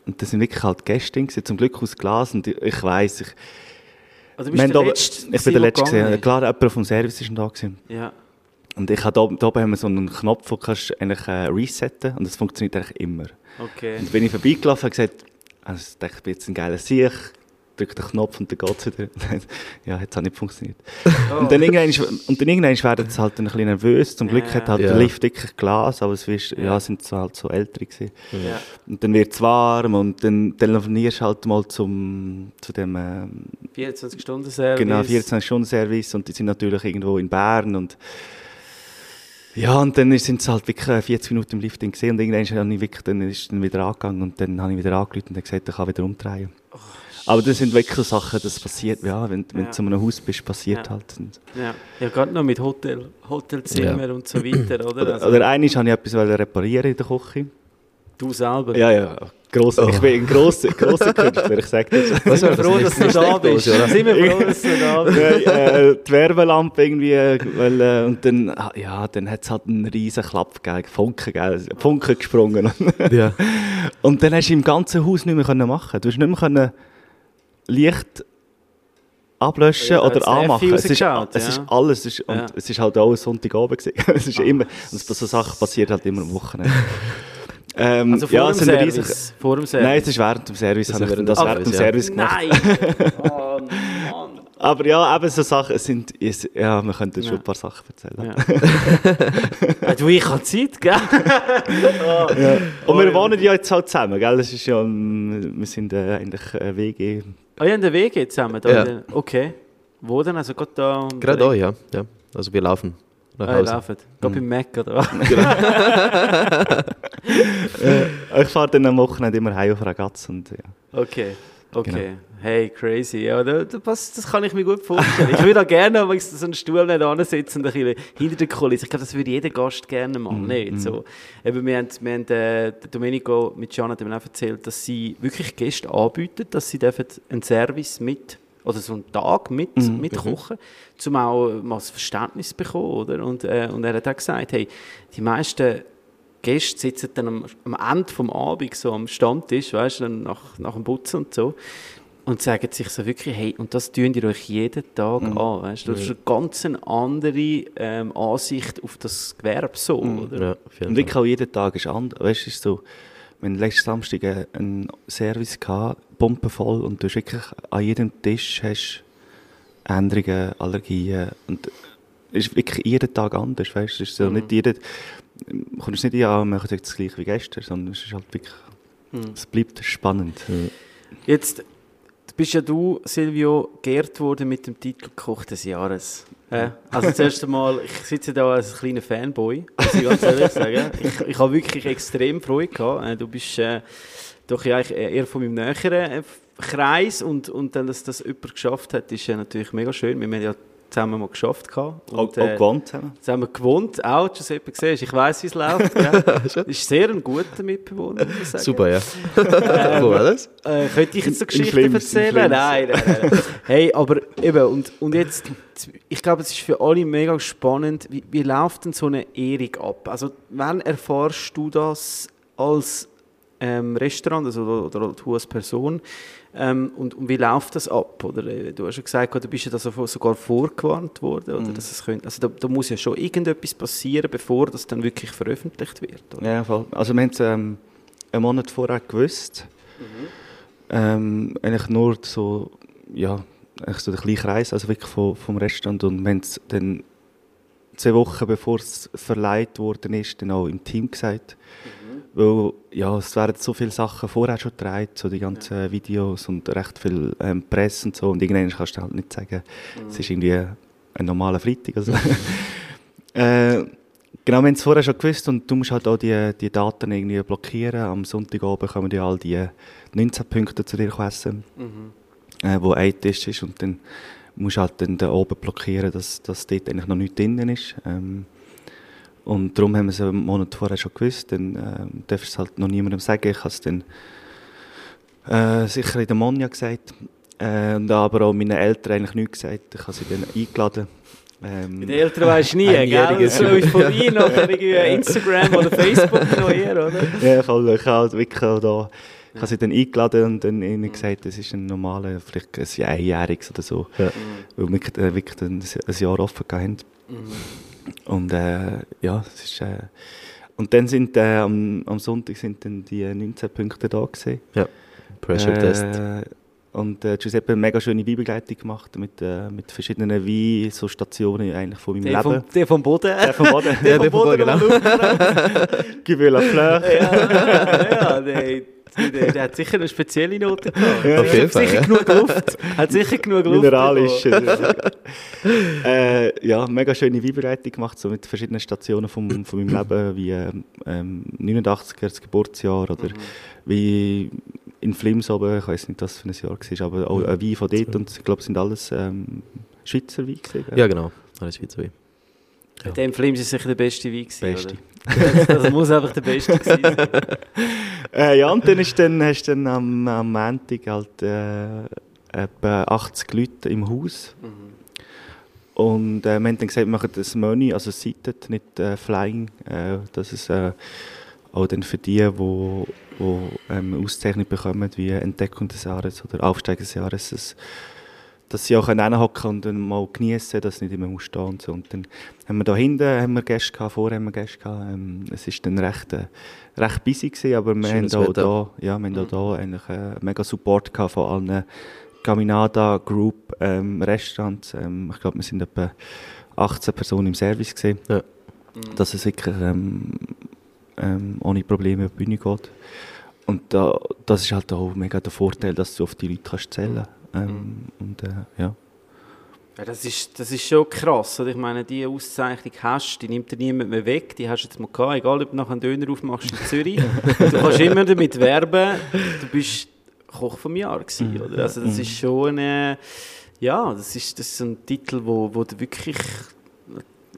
Und das sind wirklich halt Gäste zum Glück aus Glas. Und ich, weiss, ich, Also du bist haben der Letzte, ich bin der Letzte gesehen. Klar, jemand vom Service ist da gewesen. Ja. Und ich habe da, da oben haben wir so einen Knopf, wo du kannst eigentlich äh, resetten und das funktioniert eigentlich immer. Okay. Und bin ich vorbeigelaufen und gesagt, also ich dachte, ich bin jetzt ein geiler Sieg, drücke den Knopf und dann geht es wieder. ja, jetzt hat nicht funktioniert. Oh. Und dann irgendwann, und dann irgendwann werden sie halt ein bisschen nervös. Zum Glück hat halt Ja. der Lift wirklich Glas, aber es ist, ja. Ja. sind so halt so ältere gewesen. Ja. Und dann wird es warm und dann telefonierst du halt mal zum, zu dem, ähm, 24-Stunden-Service. genau, 14-Stunden-Service und die sind natürlich irgendwo in Bern und ja, und dann sind sie halt wirklich äh, 40 Minuten im Lift gesehen und irgendwann habe ich wirklich, dann ist dann wieder angegangen und dann habe ich wieder angerufen und dann gesagt, ich kann wieder umdrehen. Aber das sind wirklich so Sachen, das passiert, ja, wenn, wenn Ja. du zu einem Haus bist, passiert Ja. halt. Und, Ja, ja gerade noch mit Hotel, Hotelzimmer und so weiter, oder? oder, Also, oder einmal habe ich etwas reparieren in der Küche. du selber. Ja, ja, gross, Oh. ich bin ein grosser, grosser Künstler, ich sage das. Was Sind wir froh, dass du da bist. Sind wir froh, dass du da bist. Äh, die Wärmelampe irgendwie, äh, weil, äh, und dann, ah, ja, dann hat es halt einen riesen Klapp gegeben, Funken, gell, Funken gesprungen. Ja. Und dann hast du im ganzen Haus nicht mehr machen. Du hast nicht mehr können Licht ablöschen Ja, oder anmachen. Es ist, es ist alles, es ist, und Ja. es ist halt auch ein Sonntagabend es ist immer, und so Sachen passieren halt immer am Wochenende. ähm, Also vor ja, dem es sind riesig- Service. Vor dem Service. Nein, es ist während dem Service, Das habe ist ich während das während dem Service, gemacht. Nein! Oh Mann. Aber ja, eben so Sachen sind, ist, ja, wir könnten schon Ja. ein paar Sachen erzählen. Ja. du, ich habe Zeit, gell? Und wir wohnen ja jetzt halt zusammen, gell? Es ist ja, wir sind äh, eigentlich äh, WG. Oh, ihr habt den Weg jetzt zusammen? Da Ja. Okay. Wo denn? Also gerade da... um Gerade da, ja. ja. Also wir laufen nach Ah, Hause. lauft. Gerade beim Mac, oder was? Ich fahre dann am Wochenende immer heim auf Ragaz und ja. Okay. Okay. Genau. Hey, crazy. Ja, da, da, das, das kann ich mir gut vorstellen. Ich würde auch gerne aber so einen Stuhl nicht ansitzen und ein bisschen hinter der Kulisse. Ich glaube, das würde jeder Gast gerne machen. Nicht? So. Eben, wir haben, wir haben äh, Domenico mit Gian hat auch erzählt, dass sie wirklich Gäste anbieten, dass sie dürfen einen Service mit oder so einen Tag mit, Mhm. mitkochen, um auch mal das Verständnis zu bekommen. Oder? Und, äh, und er hat auch gesagt, hey, die meisten Gäste sitzen dann am, am Ende vom Abend so am Stammtisch, weißt du, nach, nach dem Putzen und so. Und sagen sich so wirklich, hey, und das tun ihr euch jeden Tag Mhm. an. Weißt du? Das ist eine ganz andere ähm, Ansicht auf das Gewerbe so, oder? Ja, Und wirklich auch jeden Tag ist anders. Weißt du, so, wenn letzten Samstag einen Service gehabt, pumpenvoll, und du hast wirklich an jedem Tisch hast Änderungen, Allergien. Und es ist wirklich jeden Tag anders. Weißt du, es ist so Mhm. nicht jeden, du kommst nicht ja, machen jetzt das gleiche wie gestern, sondern es ist halt wirklich, Mhm. es bleibt spannend. Jetzt bist ja du, Silvio, geehrt worden mit dem Titel Koch des Jahres. Äh, also das erste Mal, ich sitze da als kleiner Fanboy, muss ich ganz ehrlich sagen. Ich, ich habe wirklich extrem Freude gehabt. Äh, Du bist äh, doch ja eigentlich eher von meinem näheren äh, Kreis und, und dann, dass das jemand geschafft hat, ist ja natürlich mega schön. Wir haben ja zusammen mal geschafft gehabt. Auch, Und, auch äh, gewohnt zusammen. zusammen gewohnt, auch, Giuseppe, siehst Ich weiss, wie es läuft. Gell? ist sehr ein guter Mitbewohner, muss ich sagen. Super, ja. Wo war das? Äh, könnte ich jetzt so Geschichten in erzählen? Nein, nein, nein. hey, aber eben, und, und jetzt, ich glaube, es ist für alle mega spannend, wie, wie läuft denn so eine Ehrung ab? Also, wann erfährst du das als ähm, Restaurant also, oder, oder du als Person? Ähm, und, und wie läuft das ab? Oder, äh, du hast ja gesagt, du bist ja da so- sogar vorgewarnt worden. Oder, dass es könnte, also da, da muss ja schon irgendetwas passieren, bevor das dann wirklich veröffentlicht wird. Oder? Ja, voll. Also wir haben es ähm, einen Monat vorher gewusst. Ähm, eigentlich nur so, ja, eigentlich so der kleine Kreis, also wirklich vom, vom Restaurant. Und wir haben es dann zwei Wochen bevor es verleiht worden ist, dann auch im Team gesagt. Weil, ja, es werden so viele Sachen vorher schon gedreht, so die ganzen Videos und recht viel ähm, Presse und so. Und irgendwann kannst du halt nicht sagen, es ist irgendwie ein normaler Freitag. Also. äh, Genau, wir haben es vorher schon gewusst und du musst halt auch die, die Daten irgendwie blockieren. Am Sonntagabend kommen ja all die 19 Punkte zu dir essen, äh, wo ein Tisch ist und dann musst du halt dann da oben blockieren, dass, dass dort eigentlich noch nichts drin ist. Ähm, und darum haben wir es einen Monat vorher schon gewusst. Dann ähm, darf ich es halt noch niemandem sagen. Ich habe es dann äh, sicher in der Monja gesagt. Äh, und aber auch meinen Eltern eigentlich nichts gesagt. Ich habe sie dann eingeladen. Ähm, Mit den Eltern weisst du nie, gell? So ist von mir noch irgendwie Instagram oder Facebook noch eher, oder? Ja. Ich habe halt wirklich auch da Ich habe sie dann eingeladen und dann ihnen gesagt, das ist ein normaler, vielleicht ein Einjähriges oder so. Ja. Weil wir äh, wirklich ein, ein Jahr offen haben. Und äh, ja, es ist... Äh, und dann sind äh, am, am Sonntag sind dann die 19 Punkte da gewesen. Pressure Test. Äh, und äh, Giuseppe hat eine mega schöne Weinbegleitung gemacht mit, äh, mit verschiedenen Wein, so Stationen eigentlich von meinem Der Leben. vom, der vom Boden. Der vom Boden. Ja, der vom Boden, genau. Gewühl à Fleur. ja, ja der, der, der hat sicher eine spezielle Note gehabt. Ja, auf jeden hat Fall, sicher ja. genug Luft. Hat sicher genug Luft. Mineralisch. äh, ja, mega schöne Weinbereitung gemacht, so mit verschiedenen Stationen vom, von meinem Leben, wie ähm, ähm, 89er, das Geburtsjahr oder wie in Flims oben, ich weiß nicht, was für ein Jahr war, aber auch ein Wein von dort und ich glaube, es sind alles ähm, Schweizer Wein gewesen. Ja, genau. Alles Schweizer Wein. In dem Film ist es sicher der beste Wein gewesen, Beste. Das, das muss einfach der beste sein. Äh, ja, und dann, ist dann hast du dann am, am Montag halt äh, etwa 80 Leute im Haus. Und äh, wir haben dann gesagt, wir machen das Money, also Seated, nicht äh, Flying. Äh, dass es äh, auch dann für die, die wo, wo, ähm, Auszeichnung bekommen, wie Entdeckung des Jahres oder Aufsteiger des Jahres, dass, dass sie auch hinhocken und dann mal genießen, dass sie nicht immer muss stehen und so. Und dann haben wir da hinten haben wir Gäste gehabt, vorher haben wir Gäste gehabt. Ähm, es ist dann recht, äh, recht busy gewesen, aber wir Schönes haben auch da, ja, wir haben auch da eigentlich äh, mega Support gehabt von allen Caminada Group ähm, Restaurants. Ähm, ich glaube, wir sind etwa 18 Personen im Service gesehen, Ja. dass es wirklich ähm, ähm, ohne Probleme auf die Bühne geht. Und da, das ist halt auch mega der Vorteil, dass du auf die Leute kannst zählen. Ähm, Und äh, ja. Ja, das, ist, das ist schon krass. Oder? Ich meine, die Auszeichnung hast die nimmt dir niemand mehr weg. Die hast du jetzt mal gehabt, egal ob du nachher einen Döner aufmachst in Zürich. du kannst immer damit werben, du bist Koch vom Jahr gewesen, oder? Also das ist schon eine, ja, das ist, das ist ein Titel, wo, wo du wirklich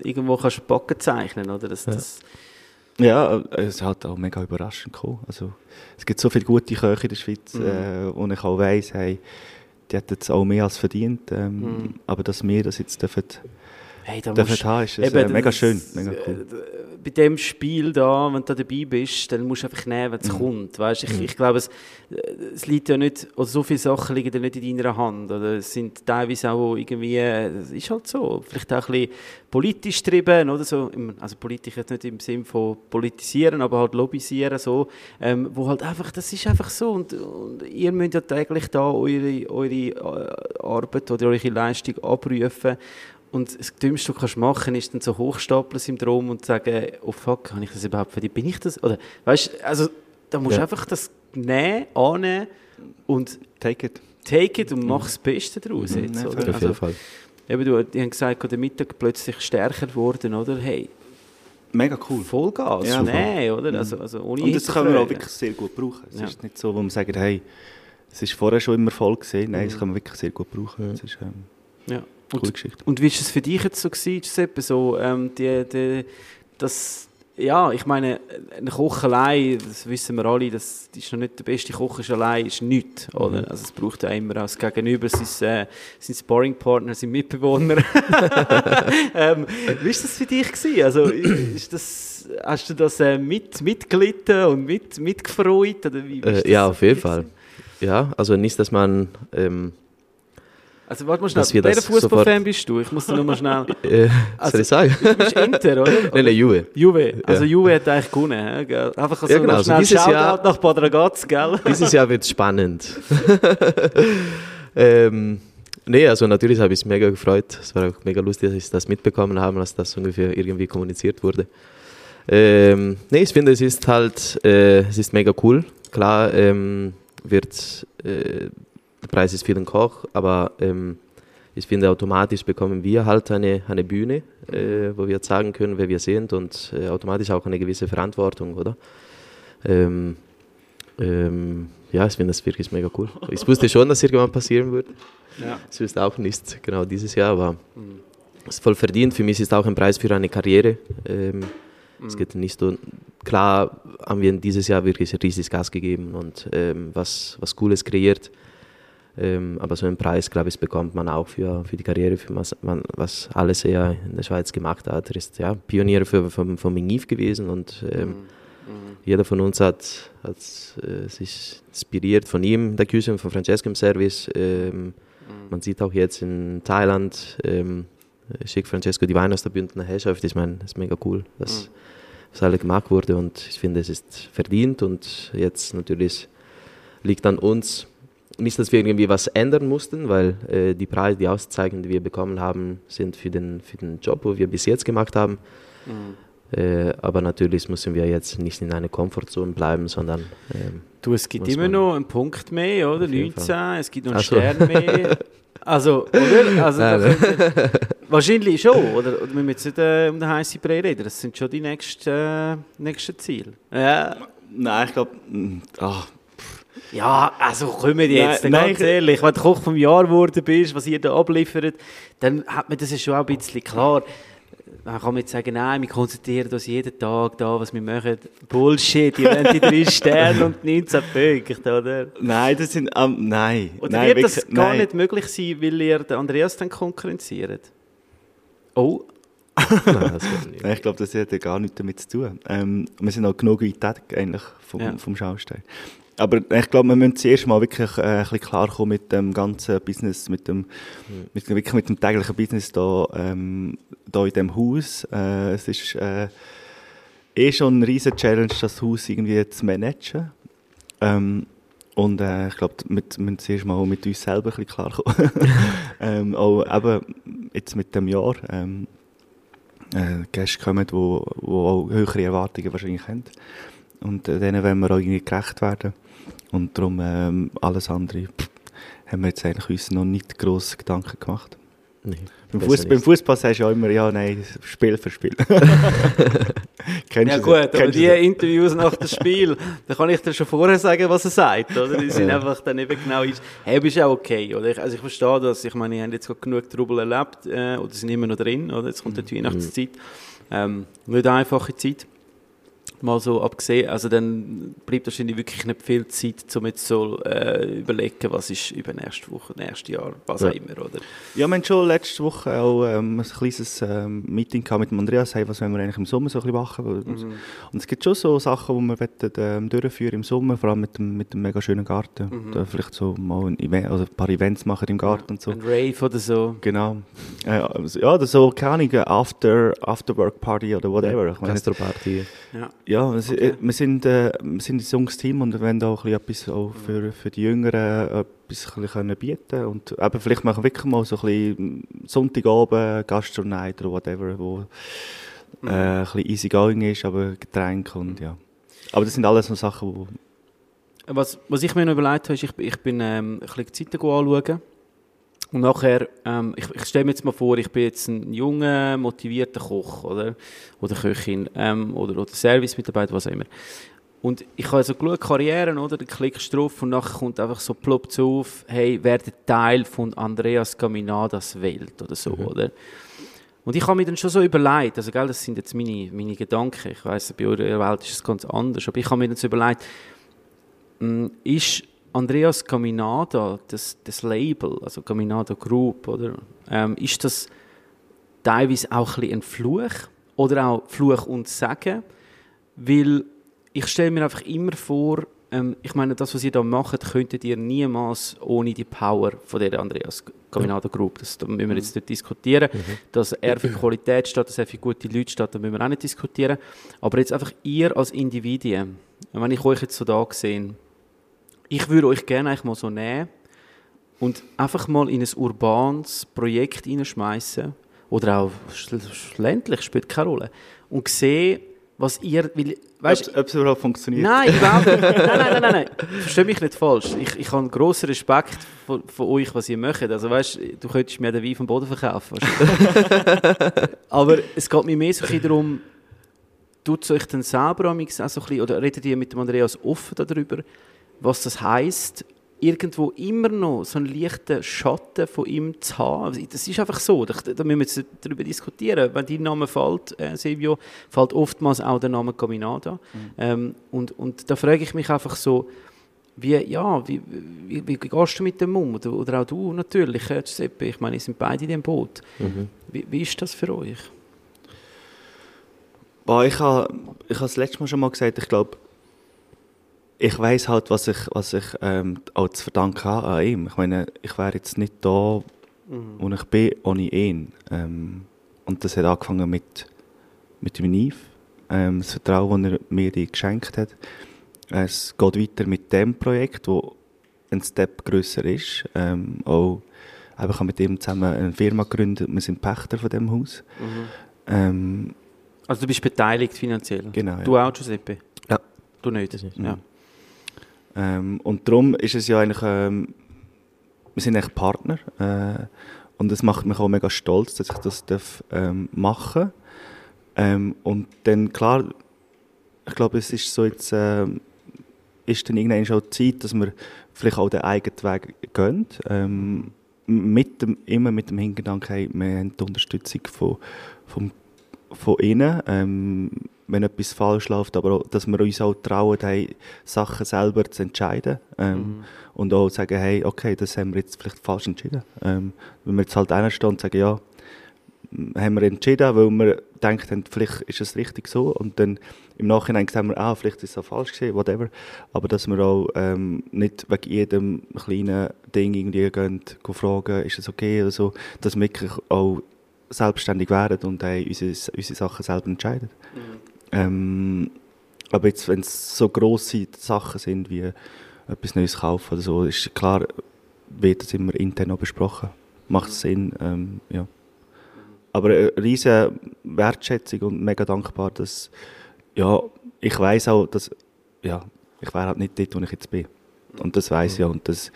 irgendwo kannst Backen zeichnen, oder? Das, das, Ja, äh, es hat auch mega überraschend gekommen. Also, es gibt so viele gute Köche in der Schweiz, äh, wo ich auch weiss, hey, die hätten es auch mehr als verdient. Ähm, Aber dass wir das jetzt dürfen, hey, da haben, ist Eben, äh, mega schön. Mega cool. äh, Bei dem Spiel da, wenn du da dabei bist, dann musst du einfach nehmen, wenn Mhm. es kommt. Weißt? Ich, ich glaube, es, äh, es liegt ja nicht, oder so viele Sachen liegen ja nicht in deiner Hand. Oder es sind teilweise auch irgendwie, äh, das ist halt so, vielleicht auch ein bisschen politisch getrieben, oder so. Also politisch jetzt nicht im Sinn von politisieren, aber halt lobbyisieren, so. Ähm, wo halt einfach, das ist einfach so. Und, und ihr müsst ja täglich da eure, eure Arbeit oder eure Leistung abrufen. Und das Dümmste, was du kannst machen ist dann so Hochstapler-Syndrom und sagen, oh fuck, habe ich das überhaupt verdient? Bin ich das? Oder, weißt du, also, da musst du Ja. einfach das nehmen, annehmen und Take it. take it und mach das Beste daraus. Mhm, Jetzt, ja, oder? Auf jeden Also, Fall. eben, du, die haben gesagt, der Mittag plötzlich stärker geworden, oder? Hey, Mega cool. Vollgas, Ja, nehmen, oder? Also, also ohne Und das können wir auch wirklich sehr gut brauchen. Es Ja. ist nicht so, wo man sagt, hey, es ist vorher schon immer voll gesehen. Nein, das kann man wirklich sehr gut brauchen. Das ist ähm, Ja. Coole Und, Geschichte. und wie war es für dich jetzt so, gewesen, Giuseppe? So, ähm, die, die, das, ja, ich meine, ein Koch allein, das wissen wir alle, das ist noch nicht der beste Koch ist allein, ist nichts, oder? Also es braucht ja immer das Gegenüber, sein, äh, sein Sparringpartner, sein Mitbewohner. ähm, wie war das für dich gewesen? Also, ist das, hast du das äh, mit, mitgelitten und mit, mitgefreut? Oder wie, Äh, ja, auf jeden Fall. Ja, also nicht, dass man, ähm, Also warte mal schnell, Dass wir welcher Fußballfan bist du? Ich muss dir noch mal schnell... äh, Also- soll ich sagen? Du bist Inter, oder? Nein, nein, Juve. Juve, also Ja. Juve hat eigentlich gewonnen. gell? Einfach so Ja, genau, noch also schnell dieses Shoutout Jahr- nach Bad Ragaz, gell? Dieses Jahr wird es spannend. ähm, nee, also natürlich habe ich es mega gefreut. Es war auch mega lustig, dass ich das mitbekommen habe, als das ungefähr irgendwie kommuniziert wurde. Ähm, nee, ich finde, es ist halt, äh, es ist mega cool. Klar ähm, wird, äh, der Preis ist für den Koch, aber ähm, ich finde, automatisch bekommen wir halt eine, eine Bühne, äh, wo wir sagen können, wer wir sind und äh, automatisch auch eine gewisse Verantwortung, oder? Ähm, ähm, ja, ich finde das wirklich mega cool. Ich wusste schon, dass irgendwann passieren würde. Ja. Ich wusste auch nicht genau dieses Jahr, aber es ist voll verdient. Für mich ist es auch ein Preis für eine Karriere. Ähm, Es geht nicht so. Klar haben wir dieses Jahr wirklich riesig Gas gegeben und ähm, was, was Cooles kreiert. Ähm, aber so einen Preis, glaube ich, bekommt man auch für, für die Karriere, für was, man, was alles er in der Schweiz gemacht hat. Er ist ja Pionier für, vom, vom Miniv gewesen und ähm, Jeder von uns hat, hat äh, sich inspiriert von ihm, der Küche, von Francesco im Service. Ähm, Man sieht auch jetzt in Thailand, ähm, schickt Francesco die Weine aus der Bündner Herrschaft. Ich meine, das ist mega cool, dass das alles gemacht wurde und ich finde, es ist verdient und jetzt natürlich liegt an uns, nicht, dass wir irgendwie was ändern mussten, weil äh, die Preise, die Auszeichnungen, die wir bekommen haben, sind für den, für den Job, wo wir bis jetzt gemacht haben. Äh, aber natürlich müssen wir jetzt nicht in einer Komfortzone bleiben, sondern ähm, Du, es gibt immer noch einen Punkt mehr, oder? Auf jeden 19, es gibt noch einen so. Stern mehr. Also, oder? Also, Nein, könnte- wahrscheinlich schon, oder? Oder wir müssen jetzt nicht äh, um den heißen Brei reden, das sind schon die nächsten, äh, nächsten Ziele. Ja. Nein, ich glaube, ah, Ja, also kommen wir jetzt, Nein, ganz nein, ehrlich, wenn du Koch vom Jahr geworden bist, was ihr da abliefert, dann hat man das ja schon auch ein bisschen klar. Man kann jetzt sagen, nein, wir konzentrieren uns jeden Tag da, was wir machen. Bullshit, ihr wollt die drei Sterne und 19 Punkte, oder? nein, das sind, ähm, nein. Oder nein, wird das wirklich, gar nein. nicht möglich sein, weil ihr den Andreas dann konkurrenziert? Oh, nein. Nein, ich glaube, das hat ja gar nichts damit zu tun. Ähm, wir sind auch genug weit weg, eigentlich vom, Ja. vom Schaustell. Aber ich glaube, wir müssen zuerst mal wirklich äh, ein bisschen klarkommen mit dem ganzen Business, mit dem, mit, wirklich mit dem täglichen Business da, ähm, da in diesem Haus. Äh, es ist äh, eh schon eine riesen Challenge, das Haus irgendwie zu managen. Ähm, und äh, ich glaube, wir müssen zuerst mal mit uns selber ein bisschen klarkommen. ähm, auch eben jetzt mit dem Jahr. Ähm, äh, Gäste kommen, die wo auch höhere Erwartungen wahrscheinlich haben. Und äh, denen wollen wir auch irgendwie gerecht werden. Und darum ähm, alles andere pff, haben wir jetzt eigentlich uns noch nicht grosse Gedanken gemacht. Nee, Beim. Fußball sagst du ja immer, ja, nein, Spiel für Spiel. Kennst ja du gut, das? aber die das? Interviews nach dem Spiel, da kann ich dir schon vorher sagen, was er sagt, oder? Die sind Ja. einfach dann eben genau, hey, aber ist auch okay, oder? Ich, also ich verstehe das, ich meine, ich habe jetzt gerade genug Trubel erlebt, äh, oder sind immer noch drin, oder? Jetzt kommt Mhm. die Weihnachtszeit. Ähm, nicht eine einfache Zeit. Mal so abgesehen, also dann bleibt wahrscheinlich wirklich nicht viel Zeit, um jetzt so äh, überlegen, was ist über nächste Woche, nächstes Jahr, was Ja. auch immer, oder? Ja, wir haben schon letzte Woche auch ähm, ein kleines ähm, Meeting gehabt mit dem Andreas, hey, was wollen wir eigentlich im Sommer so ein bisschen machen. Mhm. Und es gibt schon so Sachen, die wir wollen, ähm, durchführen im Sommer, vor allem mit dem, mit dem mega schönen Garten. Mhm. Da vielleicht so mal ein, Event, also ein paar Events machen im Garten und so. Ein Rave oder so. Genau. Äh, also, ja, oder so, keine Ahnung, eine After, After-Work-Party oder whatever. Ich meine, Gastroparty. Ja. Ja, Okay. äh, wir sind, äh, wir sind ein junges Team und wir wollen auch ein bisschen etwas auch für, für die Jüngeren etwas ein bisschen bieten und eben vielleicht machen wir wirklich mal so ein bisschen Sonntagabend, Gastro-Night oder whatever, wo äh, ein bisschen easy going ist, aber Getränke und ja. Aber das sind alles so Sachen, wo... Was, was ich mir noch überlegt habe, ist, ich, ich bin ähm, ein bisschen die Zeiten anschauen. Und nachher, ähm, ich, ich stelle mir jetzt mal vor, ich bin jetzt ein junger, motivierter Koch oder, oder Köchin ähm, oder, oder Service-Mitarbeiter, was auch immer. Und ich habe so geschaut, Karrieren, oder? Dann klickst du drauf und nachher kommt einfach so ploppt auf, hey, werde Teil von Andreas Caminadas Welt oder so, oder? Und ich habe mir dann schon so überlegt, also gell, das sind jetzt meine, meine Gedanken, ich weiß bei eurer Welt ist es ganz anders, aber ich habe mir dann so überlegt, mh, ist Andreas Caminada, das, das Label, also Caminada Group, oder, ähm, ist das teilweise auch ein, ein Fluch oder auch Fluch und Segen? Weil ich stelle mir einfach immer vor, ähm, ich meine, das, was ihr da macht, könntet ihr niemals ohne die Power von der Andreas Caminada Group, das da müssen wir jetzt nicht diskutieren, dass er für Qualität steht, dass er für gute Leute steht, da müssen wir auch nicht diskutieren. Aber jetzt einfach ihr als Individuen, wenn ich euch jetzt so da sehe, ich würde euch gerne eigentlich mal so nehmen und einfach mal in ein urbanes Projekt hineinschmeißen oder auch ländlich, spielt keine Rolle. Und sehen, was ihr, weil, weißt, ob, ob es überhaupt funktioniert. Nein, überhaupt nicht. Nein, nein, nein, nein, nein. Versteh mich nicht falsch. Ich, ich habe grossen Respekt von, von euch, was ihr macht. Also weißt, du könntest mir den Wein vom Boden verkaufen. Aber es geht mir mehr so ein darum, tut es euch dann selber auch so ein bisschen, oder redet ihr mit dem Andreas offen darüber, was das heisst, irgendwo immer noch so einen leichten Schatten von ihm zu haben. Das ist einfach so. Da, da müssen wir jetzt darüber diskutieren. Wenn dein Name fällt, äh, Silvio, fällt oftmals auch der Name Caminada. Ähm, und, und da frage ich mich einfach so, wie, ja, wie, wie, wie gehst du mit dem um? Oder, oder auch du natürlich, äh, Giuseppe. Ich meine, ihr sind beide in dem Boot. Mhm. Wie, wie ist das für euch? Boah, ich habe ich ha das letzte Mal schon mal gesagt, ich glaube, ich weiß halt, was ich, was ich ähm, auch zu verdanken habe an ihm. Ich meine, ich wäre jetzt nicht da, wo ich bin, ohne ihn. Ähm, und das hat angefangen mit, mit dem Naiv, ähm, das Vertrauen, das er mir geschenkt hat. Es geht weiter mit dem Projekt, wo ein Step grösser ist. Ähm, auch, ich habe mit ihm zusammen eine Firma gegründet, wir sind Pächter von dem Haus. Ähm, Also du bist beteiligt finanziell? Genau, ja. Du auch, Giuseppe? Ja. Du nicht? Ja. Ähm, und darum ist es ja eigentlich, ähm, wir sind eigentlich Partner äh, und es macht mich auch mega stolz, dass ich das darf, ähm, machen ähm, Und dann, klar, ich glaube, es ist so jetzt, ähm, ist dann irgendwann schon Zeit, dass wir vielleicht auch den eigenen Weg gehen. Ähm, mit dem, immer mit dem Hingedanken, hey, wir haben die Unterstützung von, vom, von innen, ähm, wenn etwas falsch läuft, aber auch, dass wir uns auch trauen, hey, Sachen selber zu entscheiden ähm, und auch sagen, hey, okay, das haben wir jetzt vielleicht falsch entschieden. Ähm, wenn wir jetzt halt einstehen und sagen, ja, haben wir entschieden, weil wir denken, vielleicht ist es richtig so und dann im Nachhinein sagen wir, ah, vielleicht ist es auch falsch gewesen, whatever. Aber dass wir auch ähm, nicht wegen jedem kleinen Ding irgendwie gehen, gehen fragen, ist es okay oder so, dass wir wirklich auch selbstständig werden und äh, unsere, unsere Sachen selber entscheiden. Ähm, aber jetzt, wenn es so grosse Sachen sind, wie etwas Neues kaufen oder so, ist klar, wird das immer intern auch besprochen. Macht Sinn, ähm, ja. Aber eine riesige Wertschätzung und mega dankbar, dass, ja, ich weiß auch, dass, ja, ich wäre halt nicht dort, wo ich jetzt bin. Und das weiß ich ja und das,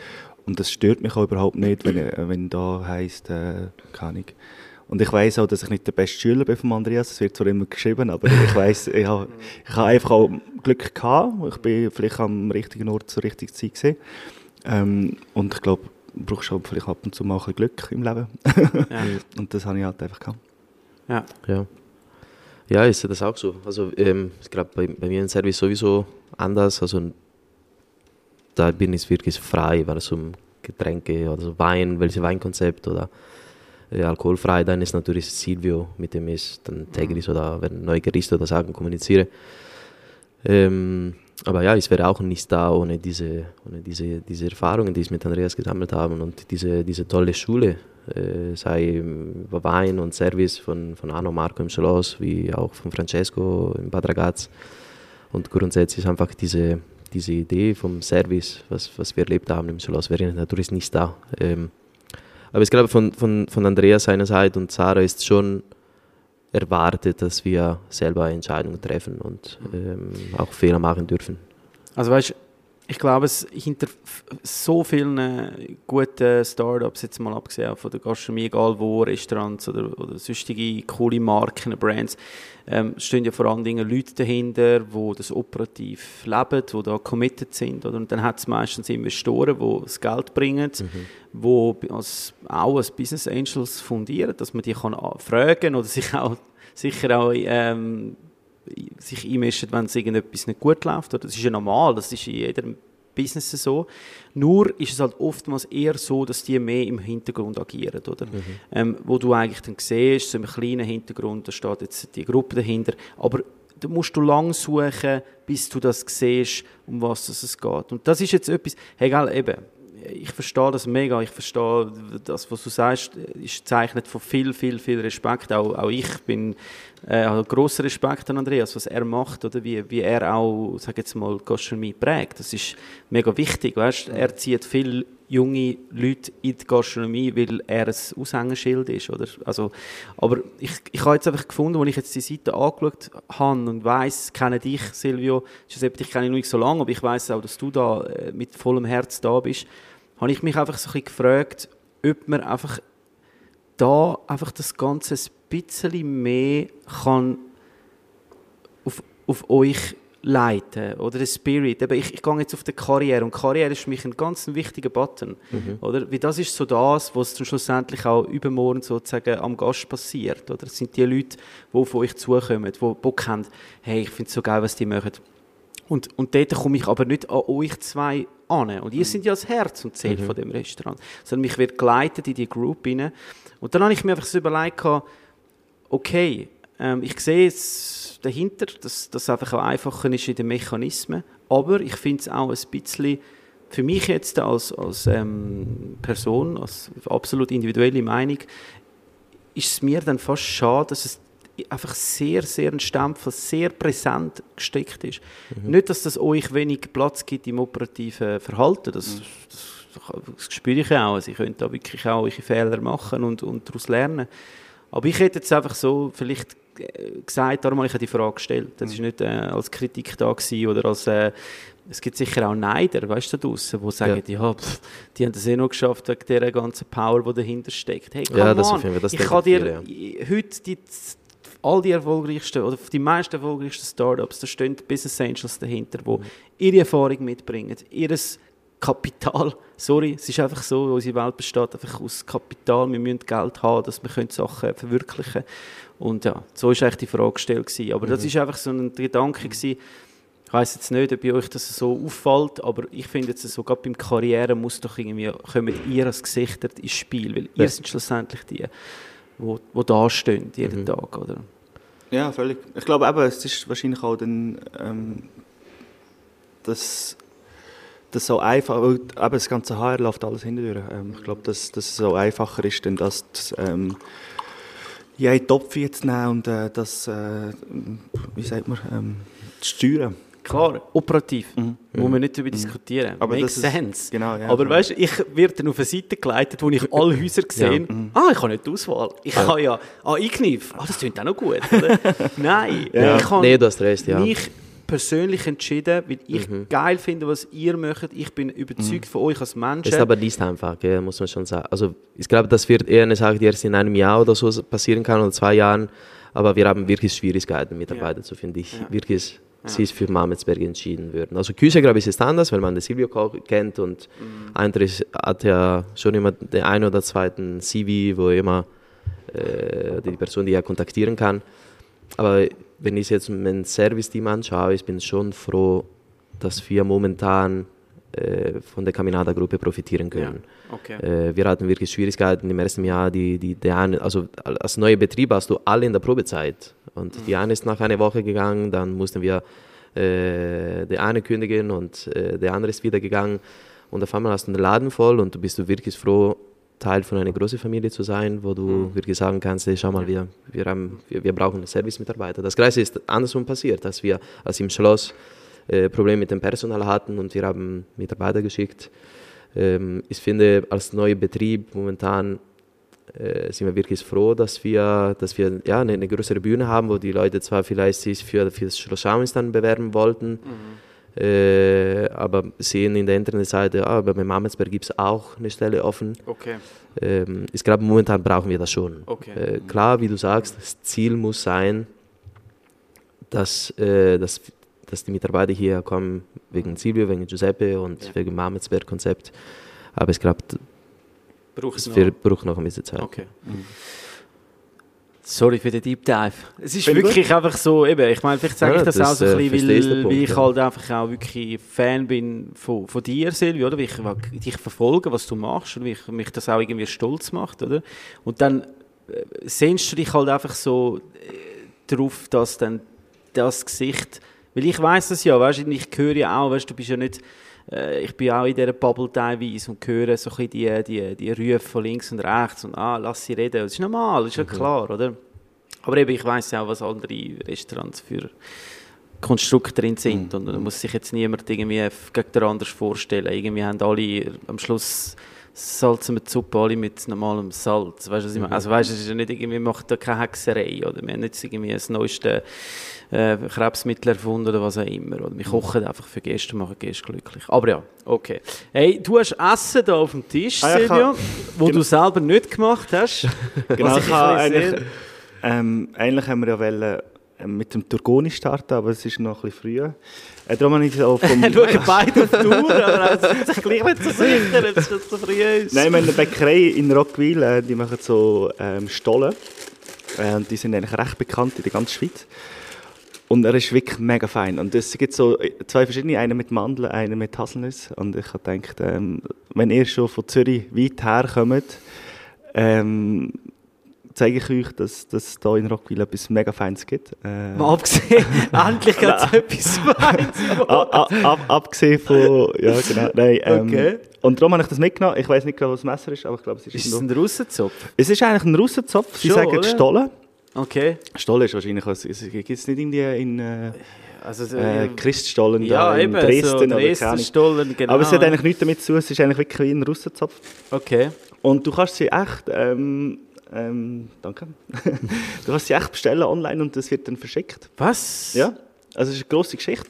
und das stört mich auch überhaupt nicht, wenn, äh, wenn da heisst, äh, keine Ahnung. Und ich weiß auch, dass ich nicht der beste Schüler bin von Andreas. Es wird zwar immer geschrieben, aber ich weiß, ich habe, ich habe einfach auch Glück gehabt. Ich bin vielleicht am richtigen Ort zur richtigen Zeit gesehen. Ähm, und ich glaube, du brauchst auch vielleicht ab und zu mal ein bisschen Glück im Leben. Ja. und das habe ich halt einfach gehabt. ja. Ja. Ja, ist ja das auch so. Also ähm, ich glaube, bei, bei mir im Service sowieso anders. Also da bin ich wirklich frei, weil es um Getränke oder so Wein, welches Weinkonzept oder alkoholfrei, dann ist natürlich Silvio, mit dem ich dann täglich so da, wenn neue Gerichte oder Sachen kommuniziere. Ähm, aber ja, ich wäre auch nicht da ohne diese, ohne diese, diese Erfahrungen, die ich mit Andreas gesammelt habe und diese, diese tolle Schule, äh, sei Wein und Service von, von Arno Marco im Schloss, wie auch von Francesco in Bad Ragaz. Und grundsätzlich einfach diese, diese Idee vom Service, was, was wir erlebt haben im Schloss, wäre natürlich nicht da. Ähm, aber ich glaube, von, von, von Andreas seiner Seite und Sarah ist schon erwartet, dass wir selber Entscheidungen treffen und ähm, auch Fehler machen dürfen. Also weißt, ich glaube, es hinter so vielen äh, guten Startups, jetzt mal abgesehen auch von der Gastronomie, egal wo, Restaurants oder, oder sonstige coole Marken, Brands, ähm, stehen ja vor allen Dingen Leute dahinter, die das operativ leben, die da committed sind. Oder? Und dann hat es meistens Investoren, die das Geld bringen, die als, auch als Business Angels fundieren, dass man die kann a- fragen oder sich auch sicher auch ähm, sich einmischen, wenn es irgendetwas nicht gut läuft. Oder? Das ist ja normal, das ist in jedem Business so. Nur ist es halt oftmals eher so, dass die mehr im Hintergrund agieren. Oder? Ähm, wo du eigentlich dann siehst, so im kleinen Hintergrund, da steht jetzt die Gruppe dahinter, aber da musst du lang suchen, bis du das siehst, um was es geht. Und das ist jetzt etwas, hey, gell, eben, ich verstehe das mega, ich verstehe das, was du sagst, ist zeichnet von viel, viel, viel Respekt. Auch, auch ich bin äh, habe grossen Respekt an Andreas, was er macht oder wie, wie er auch, sag jetzt mal, Gastronomie prägt. Das ist mega wichtig, weißt? Er zieht viele junge Leute in die Gastronomie, weil er ein Aushängeschild ist, oder? Also, aber ich, ich habe jetzt einfach gefunden, als ich jetzt die Seite angeschaut habe und weiss, kenne dich, Silvio, Giuseppe, dich kenne ich noch nicht so lange, aber ich weiss auch, dass du da äh, mit vollem Herz da bist, habe ich mich einfach so ein bisschen gefragt, ob man einfach da einfach das Ganze ein bisschen mehr kann auf, auf euch leiten oder den Spirit. Eben, ich, ich gehe jetzt auf die Karriere und Karriere ist für mich ein ganz wichtiger Button. Oder? Weil das ist so das, was dann schlussendlich auch übermorgen sozusagen am Gast passiert. Oder? Das sind die Leute, die auf euch zukommen, die Bock haben, hey, ich finde es so geil, was die machen. Und, und dort komme ich aber nicht an euch zwei an. Und ihr seid ja das Herz und Seele von dem Restaurant. Sondern mich wird geleitet in die Group rein. Und dann habe ich mir einfach so überlegt, okay, Ähm, ich sehe es dahinter, dass das einfach auch einfacher ist in den Mechanismen. Aber ich finde es auch ein bisschen, für mich jetzt als, als ähm, Person, als absolut individuelle Meinung, ist es mir dann fast schade, dass es einfach sehr, sehr ein Stempel, sehr präsent gesteckt ist. Mhm. Nicht, dass das euch wenig Platz gibt im operativen Verhalten, das, mhm. das, das spüre ich auch. Also ich könnte da wirklich auch eure Fehler machen und, und daraus lernen. Aber ich hätte jetzt einfach so vielleicht gesagt, darum habe ich die Frage gestellt. Das war mhm. nicht äh, als Kritik da gewesen oder als äh, es gibt sicher auch Neider, weißt du, draussen, die sagen, ja, ja pff, die haben das eh noch geschafft wegen dieser ganzen Power, die dahinter steckt. Hey, ja, das, on, das ich kann dir viele, ja. heute die all die erfolgreichsten oder die meisten erfolgreichsten Startups, da stehen Business Angels dahinter, die mhm. ihre Erfahrung mitbringen, ihres Kapital. Sorry, es ist einfach so, unsere Welt besteht einfach aus Kapital. Wir müssen Geld haben, dass wir Sachen verwirklichen können. Und ja, so war eigentlich die Frage gestellt. Gewesen. Aber mhm. das ist einfach so ein Gedanke gewesen. Ich weiß jetzt nicht, ob bei euch das so auffällt, aber ich finde jetzt so, gerade beim Karriere muss doch irgendwie, kommen ihr als Gesichter ins Spiel, weil ja. ihr sind schlussendlich die, die, die da stehen, jeden mhm. Tag, oder? Ja, völlig. Ich glaube eben, es ist wahrscheinlich auch dann, ähm, dass das so einfach, weil eben das ganze HR läuft alles hindurch. Ähm, ich glaube, dass, dass es so einfacher ist, denn das ähm, ja, in den Topf zu nehmen und äh, das, äh, wie sagt man, ähm, zu steuern. Klar, operativ. Mhm. Muss man nicht darüber mhm. diskutieren. Aber Makes das sense. Genau, ja, Aber weißt du, ich werde dann auf eine Seite geleitet, wo ich alle Häuser sehe. Ja. Mhm. Ah, ich habe nicht die Auswahl. Ich ja. habe ja, ah, Eingriff. Ah, das klingt auch noch gut, oder? Nein. Ja. Ich habe nee, du hast recht, ja. mich persönlich entschieden, weil ich mhm. geil finde, was ihr macht. Ich bin überzeugt mhm. von euch als Menschen. Ist aber nicht einfach, gell, muss man schon sagen. Also ich glaube, das wird eher eine Sache, die erst in einem Jahr oder so passieren kann oder zwei Jahren. Aber wir haben wirklich Schwierigkeiten, Mitarbeiter zu finden. Ich wirklich sie ist für Mametsberg entschieden würden. Also Küche, glaube ich, ist anders, weil man den Silvio Koch kennt und mhm. Andres hat ja schon immer den einen oder zweiten CV, wo immer äh, die Person, die er kontaktieren kann. Aber wenn ich jetzt mein Service-Team anschaue, ich bin schon froh, dass wir momentan äh, von der Caminada-Gruppe profitieren können. Ja, okay. äh, wir hatten wirklich Schwierigkeiten im ersten Jahr. Die, die, der eine, also als neuer Betrieb hast du alle in der Probezeit. Und mhm. die eine ist nach einer Woche gegangen, dann mussten wir äh, der eine kündigen und äh, der andere ist wieder gegangen. Und auf einmal hast du den Laden voll und du bist du wirklich froh, Teil von einer großen Familie zu sein, wo du mhm. wirklich sagen kannst, hey, schau mal, wir, wir, haben, wir, wir brauchen Service-Mitarbeiter. Das Gleiche ist andersrum passiert, dass wir als im Schloss äh, Probleme mit dem Personal hatten und wir haben Mitarbeiter geschickt. Ähm, ich finde, als neuer Betrieb momentan äh, sind wir wirklich froh, dass wir, dass wir ja, eine, eine, größere Bühne haben, wo die Leute zwar vielleicht sich für, für das Schloss Schauens dann bewerben wollten, mhm. Äh, aber sehen in der Internetseite, ah, bei Mamelsberg gibt es auch eine Stelle offen. Okay. Ähm, ich glaube, momentan brauchen wir das schon. Okay. Äh, klar, wie du sagst, das Ziel muss sein, dass, äh, dass, dass die Mitarbeiter hier kommen wegen Silvio, wegen Giuseppe und ja. wegen Mamelsberg-Konzept. Aber ich glaube, Braucht es noch? braucht noch ein bisschen Zeit. Okay. Mhm. Sorry für den Deep Dive. Es ist Bin wirklich gut. einfach so, eben, ich meine, vielleicht sage ja, ich das, das, auch so ein äh, bisschen, weil, Punkt, ich ja. halt einfach auch wirklich Fan bin von, von dir, Silvio, oder? Wie ich dich verfolge, was du machst und wie ich, mich das auch irgendwie stolz macht, oder? Und dann äh, sehnst du dich halt einfach so äh, darauf, dass dann das Gesicht, weil ich weiß das ja, weißt du, ich höre ja auch, weißt du, du bist ja nicht äh, ich bin auch in dieser Bubble teilweise und höre so ein die, die, die Rufe von links und rechts und ah, lass sie reden. Das ist normal, das ist ja mhm. klar, oder? Aber eben, ich weiß ja auch, was andere Restaurants für Konstrukte drin sind mhm. und da muss sich jetzt niemand irgendwie gegen den anders vorstellen. Irgendwie haben alle am Schluss salzen wir die Suppe alle mit normalem Salz. Weißt, was ich meine? Also weißt, es ist ja nicht irgendwie, wir machen da keine Hexerei oder wir haben nicht irgendwie das neueste äh, Krebsmittel erfunden oder was auch immer. Oder wir kochen einfach für Gäste und machen Gäste glücklich. Aber ja, okay. Hey, du hast Essen da auf dem Tisch, ah, Silvio, wo du selber nicht gemacht hast. genau, ich eigentlich, ähm, eigentlich haben wir ja wollen, äh, mit dem Turgoni starten, aber es ist noch ein bisschen früher. Äh, darum habe ich so vom... Schauen beide auf die Uhr, aber es ist sich gleich nicht so sicher, ob es schon zu früh ist. Nein, wir haben eine Bäckerei in Rockville, äh, die machen so ähm, Stollen. Äh, die sind eigentlich recht bekannt in der ganzen Schweiz. Und er ist wirklich mega fein. Und es gibt so zwei verschiedene, einen mit Mandeln, einen mit Haselnuss. Und ich habe gedacht, ähm, wenn ihr schon von Zürich weit herkommt, ähm, zeige ich euch, dass es hier in Rockville etwas mega Feines gibt. Äh, Mal abgesehen, endlich gibt es etwas Feins. a- a- ab, abgesehen von, ja genau, nein. Ähm, Okay. Und darum habe ich das mitgenommen. Ich weiß nicht genau, was das Messer ist, aber ich glaube, es ist, Ist es ein Russenzopf? Es ist eigentlich ein Russenzopf. Sie Schon, sagen oder? Stollen. Okay. Stollen ist wahrscheinlich, es gibt es nicht irgendwie in äh, Also, äh, Christstollen ja, da in eben, Dresden so oder Dresden. Stollen, genau. Aber es hat eigentlich nichts damit zu tun, es ist eigentlich wirklich wie ein Russenzopf. Okay. Und du kannst sie echt, ähm, ähm, danke, du kannst sie echt bestellen online und das wird dann verschickt. Was? Ja, also es ist eine grosse Geschichte.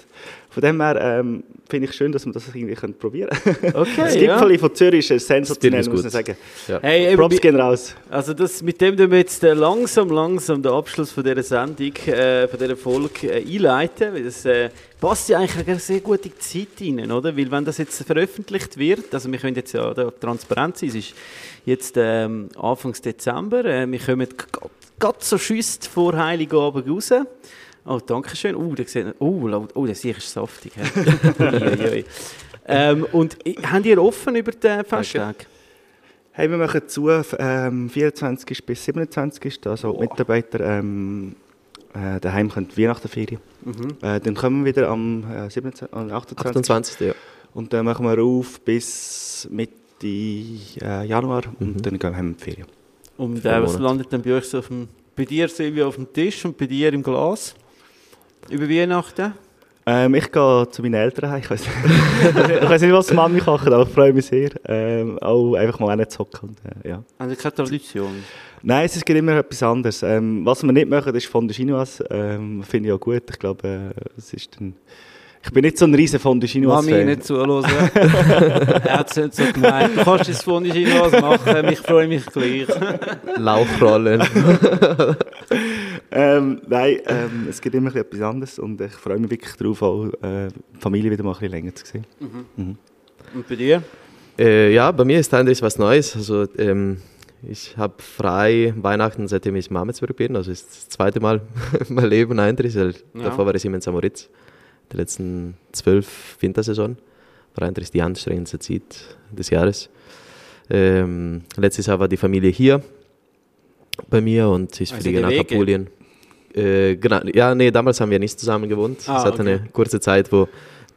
Von dem her ähm, finde ich schön, dass man das irgendwie können probieren kann. Okay, das ja. Gipfel von Zürich ist sensationell, Das muss ich sagen. Ja. Hey, eben, Props gehen raus. also das, mit dem wir jetzt äh, langsam, langsam den Abschluss von dieser Sendung, äh, von dieser Folge äh, einleiten, weil das äh, passt ja eigentlich eine sehr gute Zeit rein, oder? Weil wenn das jetzt veröffentlicht wird, also wir können jetzt ja da transparent sein, es ist jetzt ähm, Anfang Dezember, äh, wir kommen gerade so schüsst vor Heiligabend raus. Oh, danke schön. Oh, der sieht, oh, laut- oh, der Sieg ist saftig. ähm, und habt ihr offen über den Festtage? Hey, wir machen zu ähm, 24. bis 27. Also die Mitarbeiter ähm, äh, daheim können Weihnachtenferien. Mhm. Äh, dann kommen wir wieder am äh, 27, äh, 28. 28. Ja. Und dann machen wir auf bis Mitte äh, Januar und dann gehen wir heim in die Ferien. Und äh, was landet dann bei euch so auf dem, bei dir Silvia auf dem Tisch und bei dir im Glas? Über Weihnachten? Ähm, ich gehe zu meinen Eltern heim. Ich weiß ich weiss nicht, was die Mami kocht, aber ich freue mich sehr. Ähm, auch einfach mal hinzuhocken. Und, äh, ja. Also keine Tradition. Nein, es ist immer etwas anderes. Ähm, was wir nicht machen, ist Fondue Chinoise. Ähm, Finde ich auch gut. Ich glaube, äh, es ist dann... Ich bin nicht so ein riesen Fondue Chinoise Mami, Fan. nicht zuhören. er hat es nicht so gemeint. Du kannst das von nicht was machen, ich freue mich gleich. Lauchrollen. Ähm, nein, ähm, es gibt immer etwas anderes und ich freue mich wirklich darauf, auch äh, die Familie wieder mal ein bisschen länger zu sehen. Und bei dir? Äh, ja, bei mir ist eigentlich was Neues. Also, ähm, ich habe frei Weihnachten, seitdem ich Mama zurück bin. Also ist das zweite Mal in meinem Leben eigentlich. Weil Ja. Davor war ich immer in St. Moritz. Die letzten zwölf Wintersaison. War eigentlich die anstrengendste Zeit des Jahres. Ähm, letztes Jahr war die Familie hier bei mir und ich Also fliege in nach? Apulien. Äh, genau, ja, nee, damals haben wir nicht zusammen gewohnt. Ah, es hatte okay. eine kurze Zeit, wo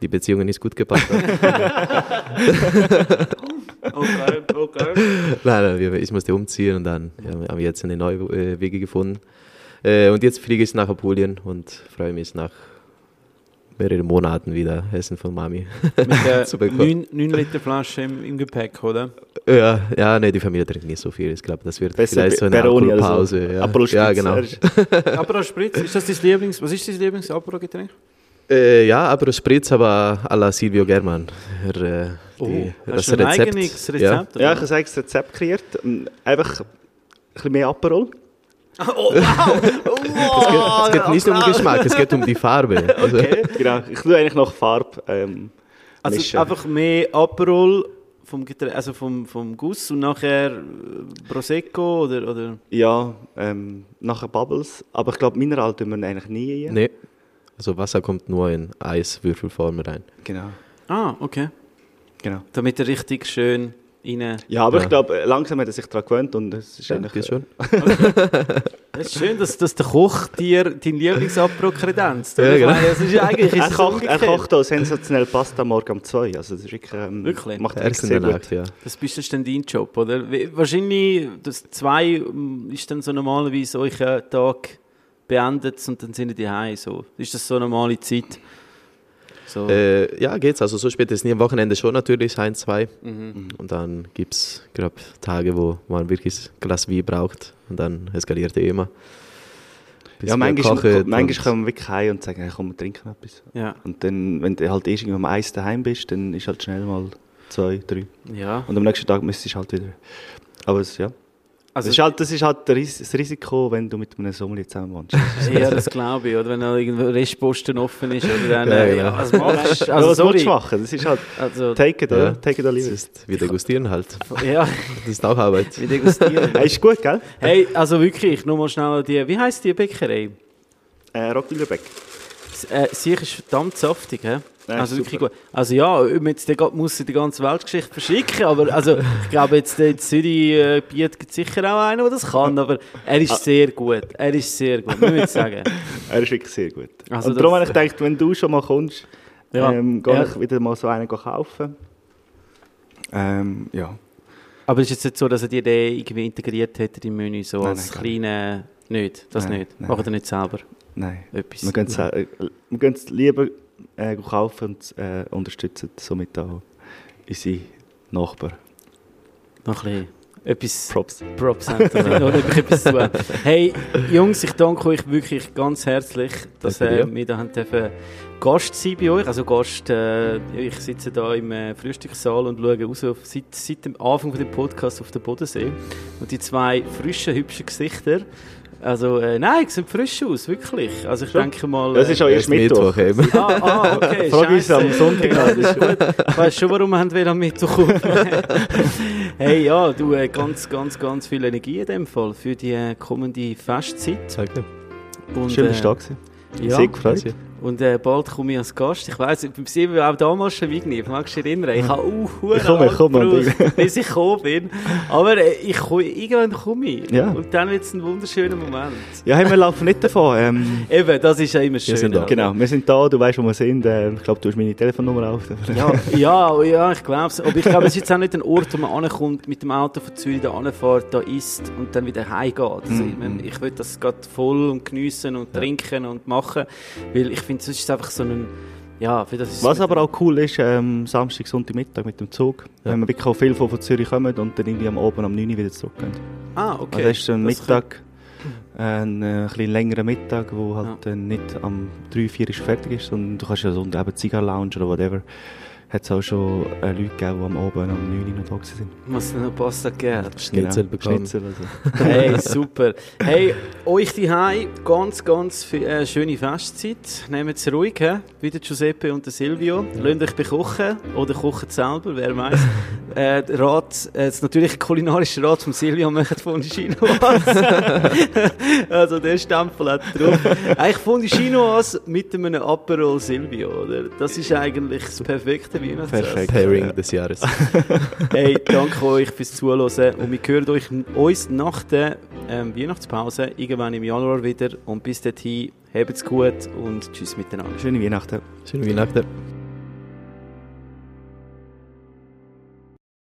die Beziehungen nicht gut gepasst haben. Okay, okay. Nein, nein, wir- ich musste umziehen und dann haben wir jetzt eine neue äh, Wege gefunden. Äh, und jetzt fliege ich nach Apulien und freue mich nach mehreren Monaten wieder Essen von Mami. Mit der Zu bekommen. 9, Liter Flasche im, im Gepäck, oder? Ja, ja, nee, die Familie trinkt nicht so viel. Ich glaube, das wird Besser vielleicht so eine Peroni oder so. Ja. Aperol ja, Spritz, genau. äh, Aperol Spritz, ist das dein Lieblings... Was ist dein Lieblings-Aperol-Getränk? Äh, ja, aber Spritz, aber à la Silvio German. Er, äh, die, Oh, hast du ein eigenes Rezept? Ja, ich oder? habe ein eigenes Rezept kreiert. Ähm, Einfach ein bisschen mehr Aperol. Oh, wow! Oh, Es geht nicht um Geschmack, es geht um die Farbe. Also, Genau, ich tue eigentlich nach Farbe ähm, Also mischen. einfach mehr Aperol vom, also vom, vom Guss und nachher äh, Prosecco oder... oder Ja, ähm, nachher Bubbles. Aber ich glaube, Mineral tun wir eigentlich nie rein. nee, also Wasser kommt nur in Eiswürfelform rein. Genau, ah, okay. genau. Damit er richtig schön rein... Ja, aber Ja. ich glaube, langsam hat er sich daran gewöhnt und es ist Ja, eigentlich... geht schon. Es ist schön, dass, dass der Koch dir dein Lieblingsapro kredenzt. Ja, Ich genau. meine, Es ist eigentlich Er kocht, er kocht auch sensationell Pasta morgen um zwei. Also das ist wirklich, ähm, Wirklich? macht er in sehr gut. Ja. Das bist das dann dein Job, oder? Wahrscheinlich, das zwei ähm, ist dann so normalerweise euch Tag beendet und dann sind die heim. So. Ist das so eine normale Zeit? So. Äh, ja, geht's. Also so spät ist nie am Wochenende schon natürlich, ein, zwei. Mhm. Und dann gibt es, glaube Tage, wo man wirklich ein Glas Wein braucht. Und dann eskaliert er immer. Bis Ja, manchmal, kochen manchmal und- kommen wir wirklich heim und sagen, hey, komm, wir trinken etwas. Ja. Und dann, wenn du halt erst irgendwie um eins daheim bist, dann ist halt schnell mal zwei, drei. ja. Und am nächsten Tag müsstest du halt wieder. Aber es, ja. Also, das, ist halt, das ist halt das Risiko, wenn du mit einem Sommelier zusammen wohnst. ja, das glaube ich. Oder wenn irgendwo Restposten offen ist. Oder dann, Ja, äh, genau. ja, was machst du? ja, Also, was sorry. willst du machen? Das ist halt, Also, take it, Ja. Take it or Das leave it. ist wie degustieren halt. ja, Das ist auch Arbeit. wir degustieren. Hey, ist gut, gell? Hey, also wirklich, nur mal schnell die, wie heisst die Bäckerei? Äh, Rockbilderbeck. Äh, sicher ist verdammt saftig, hä? Ja, also wirklich gut. Also ja, jetzt muss die ganze Weltgeschichte verschicken, aber also ich glaube jetzt in Zürich äh, bietet es sicher auch einen, der das kann, aber er Ah. ist sehr gut. Er ist sehr gut, muss ich sagen. Er ist wirklich sehr gut. Also und darum habe ich gedacht, wenn du schon mal kommst, Ja. ähm, gehe Ja. ich wieder mal so einen kaufen. Ähm, ja. Aber es ist jetzt nicht so, dass er dir den irgendwie integriert hätte im Menü, so Nein, als nein, kleine... Nicht, das Nein, nicht. nein. Macht er nicht selber Nein. etwas. Wir gehen es äh, wir gehen es lieber äh, kaufen und äh, unterstützen somit auch unsere Nachbarn. Noch ein bisschen etwas... Props. Props etwas zu. Hey, Jungs, ich danke euch wirklich ganz herzlich, dass äh, wir da haben dürfen Gast sein bei euch. Also Gast, äh, ich sitze da im äh, Frühstückssaal und schaue raus auf, seit, seit dem Anfang von dem Podcast auf den Bodensee. Und die zwei frischen, hübschen Gesichter, also äh, nein, sie sehen frisch aus, wirklich. Also ich denke mal... Das ist auch äh, erst Mittwoch. eben. Ah, ah, okay. Frag uns am Sonntag Okay, das ist gut. Ich weiss schon, warum wir am Mittwoch kommen. hey, ja, du, äh, ganz, ganz, ganz viel Energie in dem Fall für die äh, kommende Festzeit. Danke. Und, Schön, äh, dass du da gewesen. ja, Sehr gefreut. Und äh, bald komme ich als Gast. Ich weiss, beim Sieben war auch damals schon Wigni. Magst du dich erinnern? Ich habe uh, Ich komme, ich komme. gebraucht, bis ich gekommen bin. Aber äh, ich komme, irgendwann komme ich. Ja. Und dann wird es ein wunderschöner Moment. Ja, hey, wir laufen nicht davon. Ähm, Eben, das ist ja immer schön. sind da. genau, wir sind da, du weißt, wo wir sind. Ähm, ich glaube, du hast meine Telefonnummer auf. Ja, ja, ja, ich glaube es. Aber ich glaube, es ist jetzt auch nicht ein Ort, wo man ankommt, mit dem Auto von Zürich da anfährt, da isst und dann wieder heimgeht. Also, ich, mein, ich will das gerade voll und geniessen und trinken und machen, weil ich finde, sonst ist es einfach so ein, ja, für das ist Was aber auch cool ist, ähm, Samstag, Sonntag, Mittag mit dem Zug, Ja. wenn wir wirklich auch viel von von Zürich kommen und dann irgendwie am Abend um 9 Uhr wieder zurückgehen. Ah, okay. Also das ist ein Das Mittag, ein äh, bisschen längerer Mittag, wo halt Ja. dann nicht am 3, 4 Uhr fertig ist, sondern du kannst ja so eben Zigarre-Lounge oder whatever. Hat es auch schon äh, Leute gegeben, die am Abend um 9 Uhr noch da gewesen sind. Muss noch Pasta geben. Schnitzel bekommen. Schnitzel, also. Hey, super. Hey, euch die ganz, ganz viel, äh, schöne Festzeit. Nehmt es ruhig, he? wie der Giuseppe und der Silvio. Lasst euch bekochen oder kocht selber, wer weiß. äh, der Rat, äh, das natürliche kulinarische Rat vom Silvio macht von Chinoas. also der Stempel hat drauf. Eigentlich von Chinoas mit einem Aperol Silvio, oder? Das ist eigentlich das perfekte Weihnachtsessen. Perfekt. Pairing des Jahres. Hey, danke euch fürs Zuhören und wir hören euch, uns nach der ähm, Weihnachtspause irgendwann im Januar wieder und bis dahin, habt's gut und tschüss miteinander. Schöne Weihnachten. Schöne Weihnachten.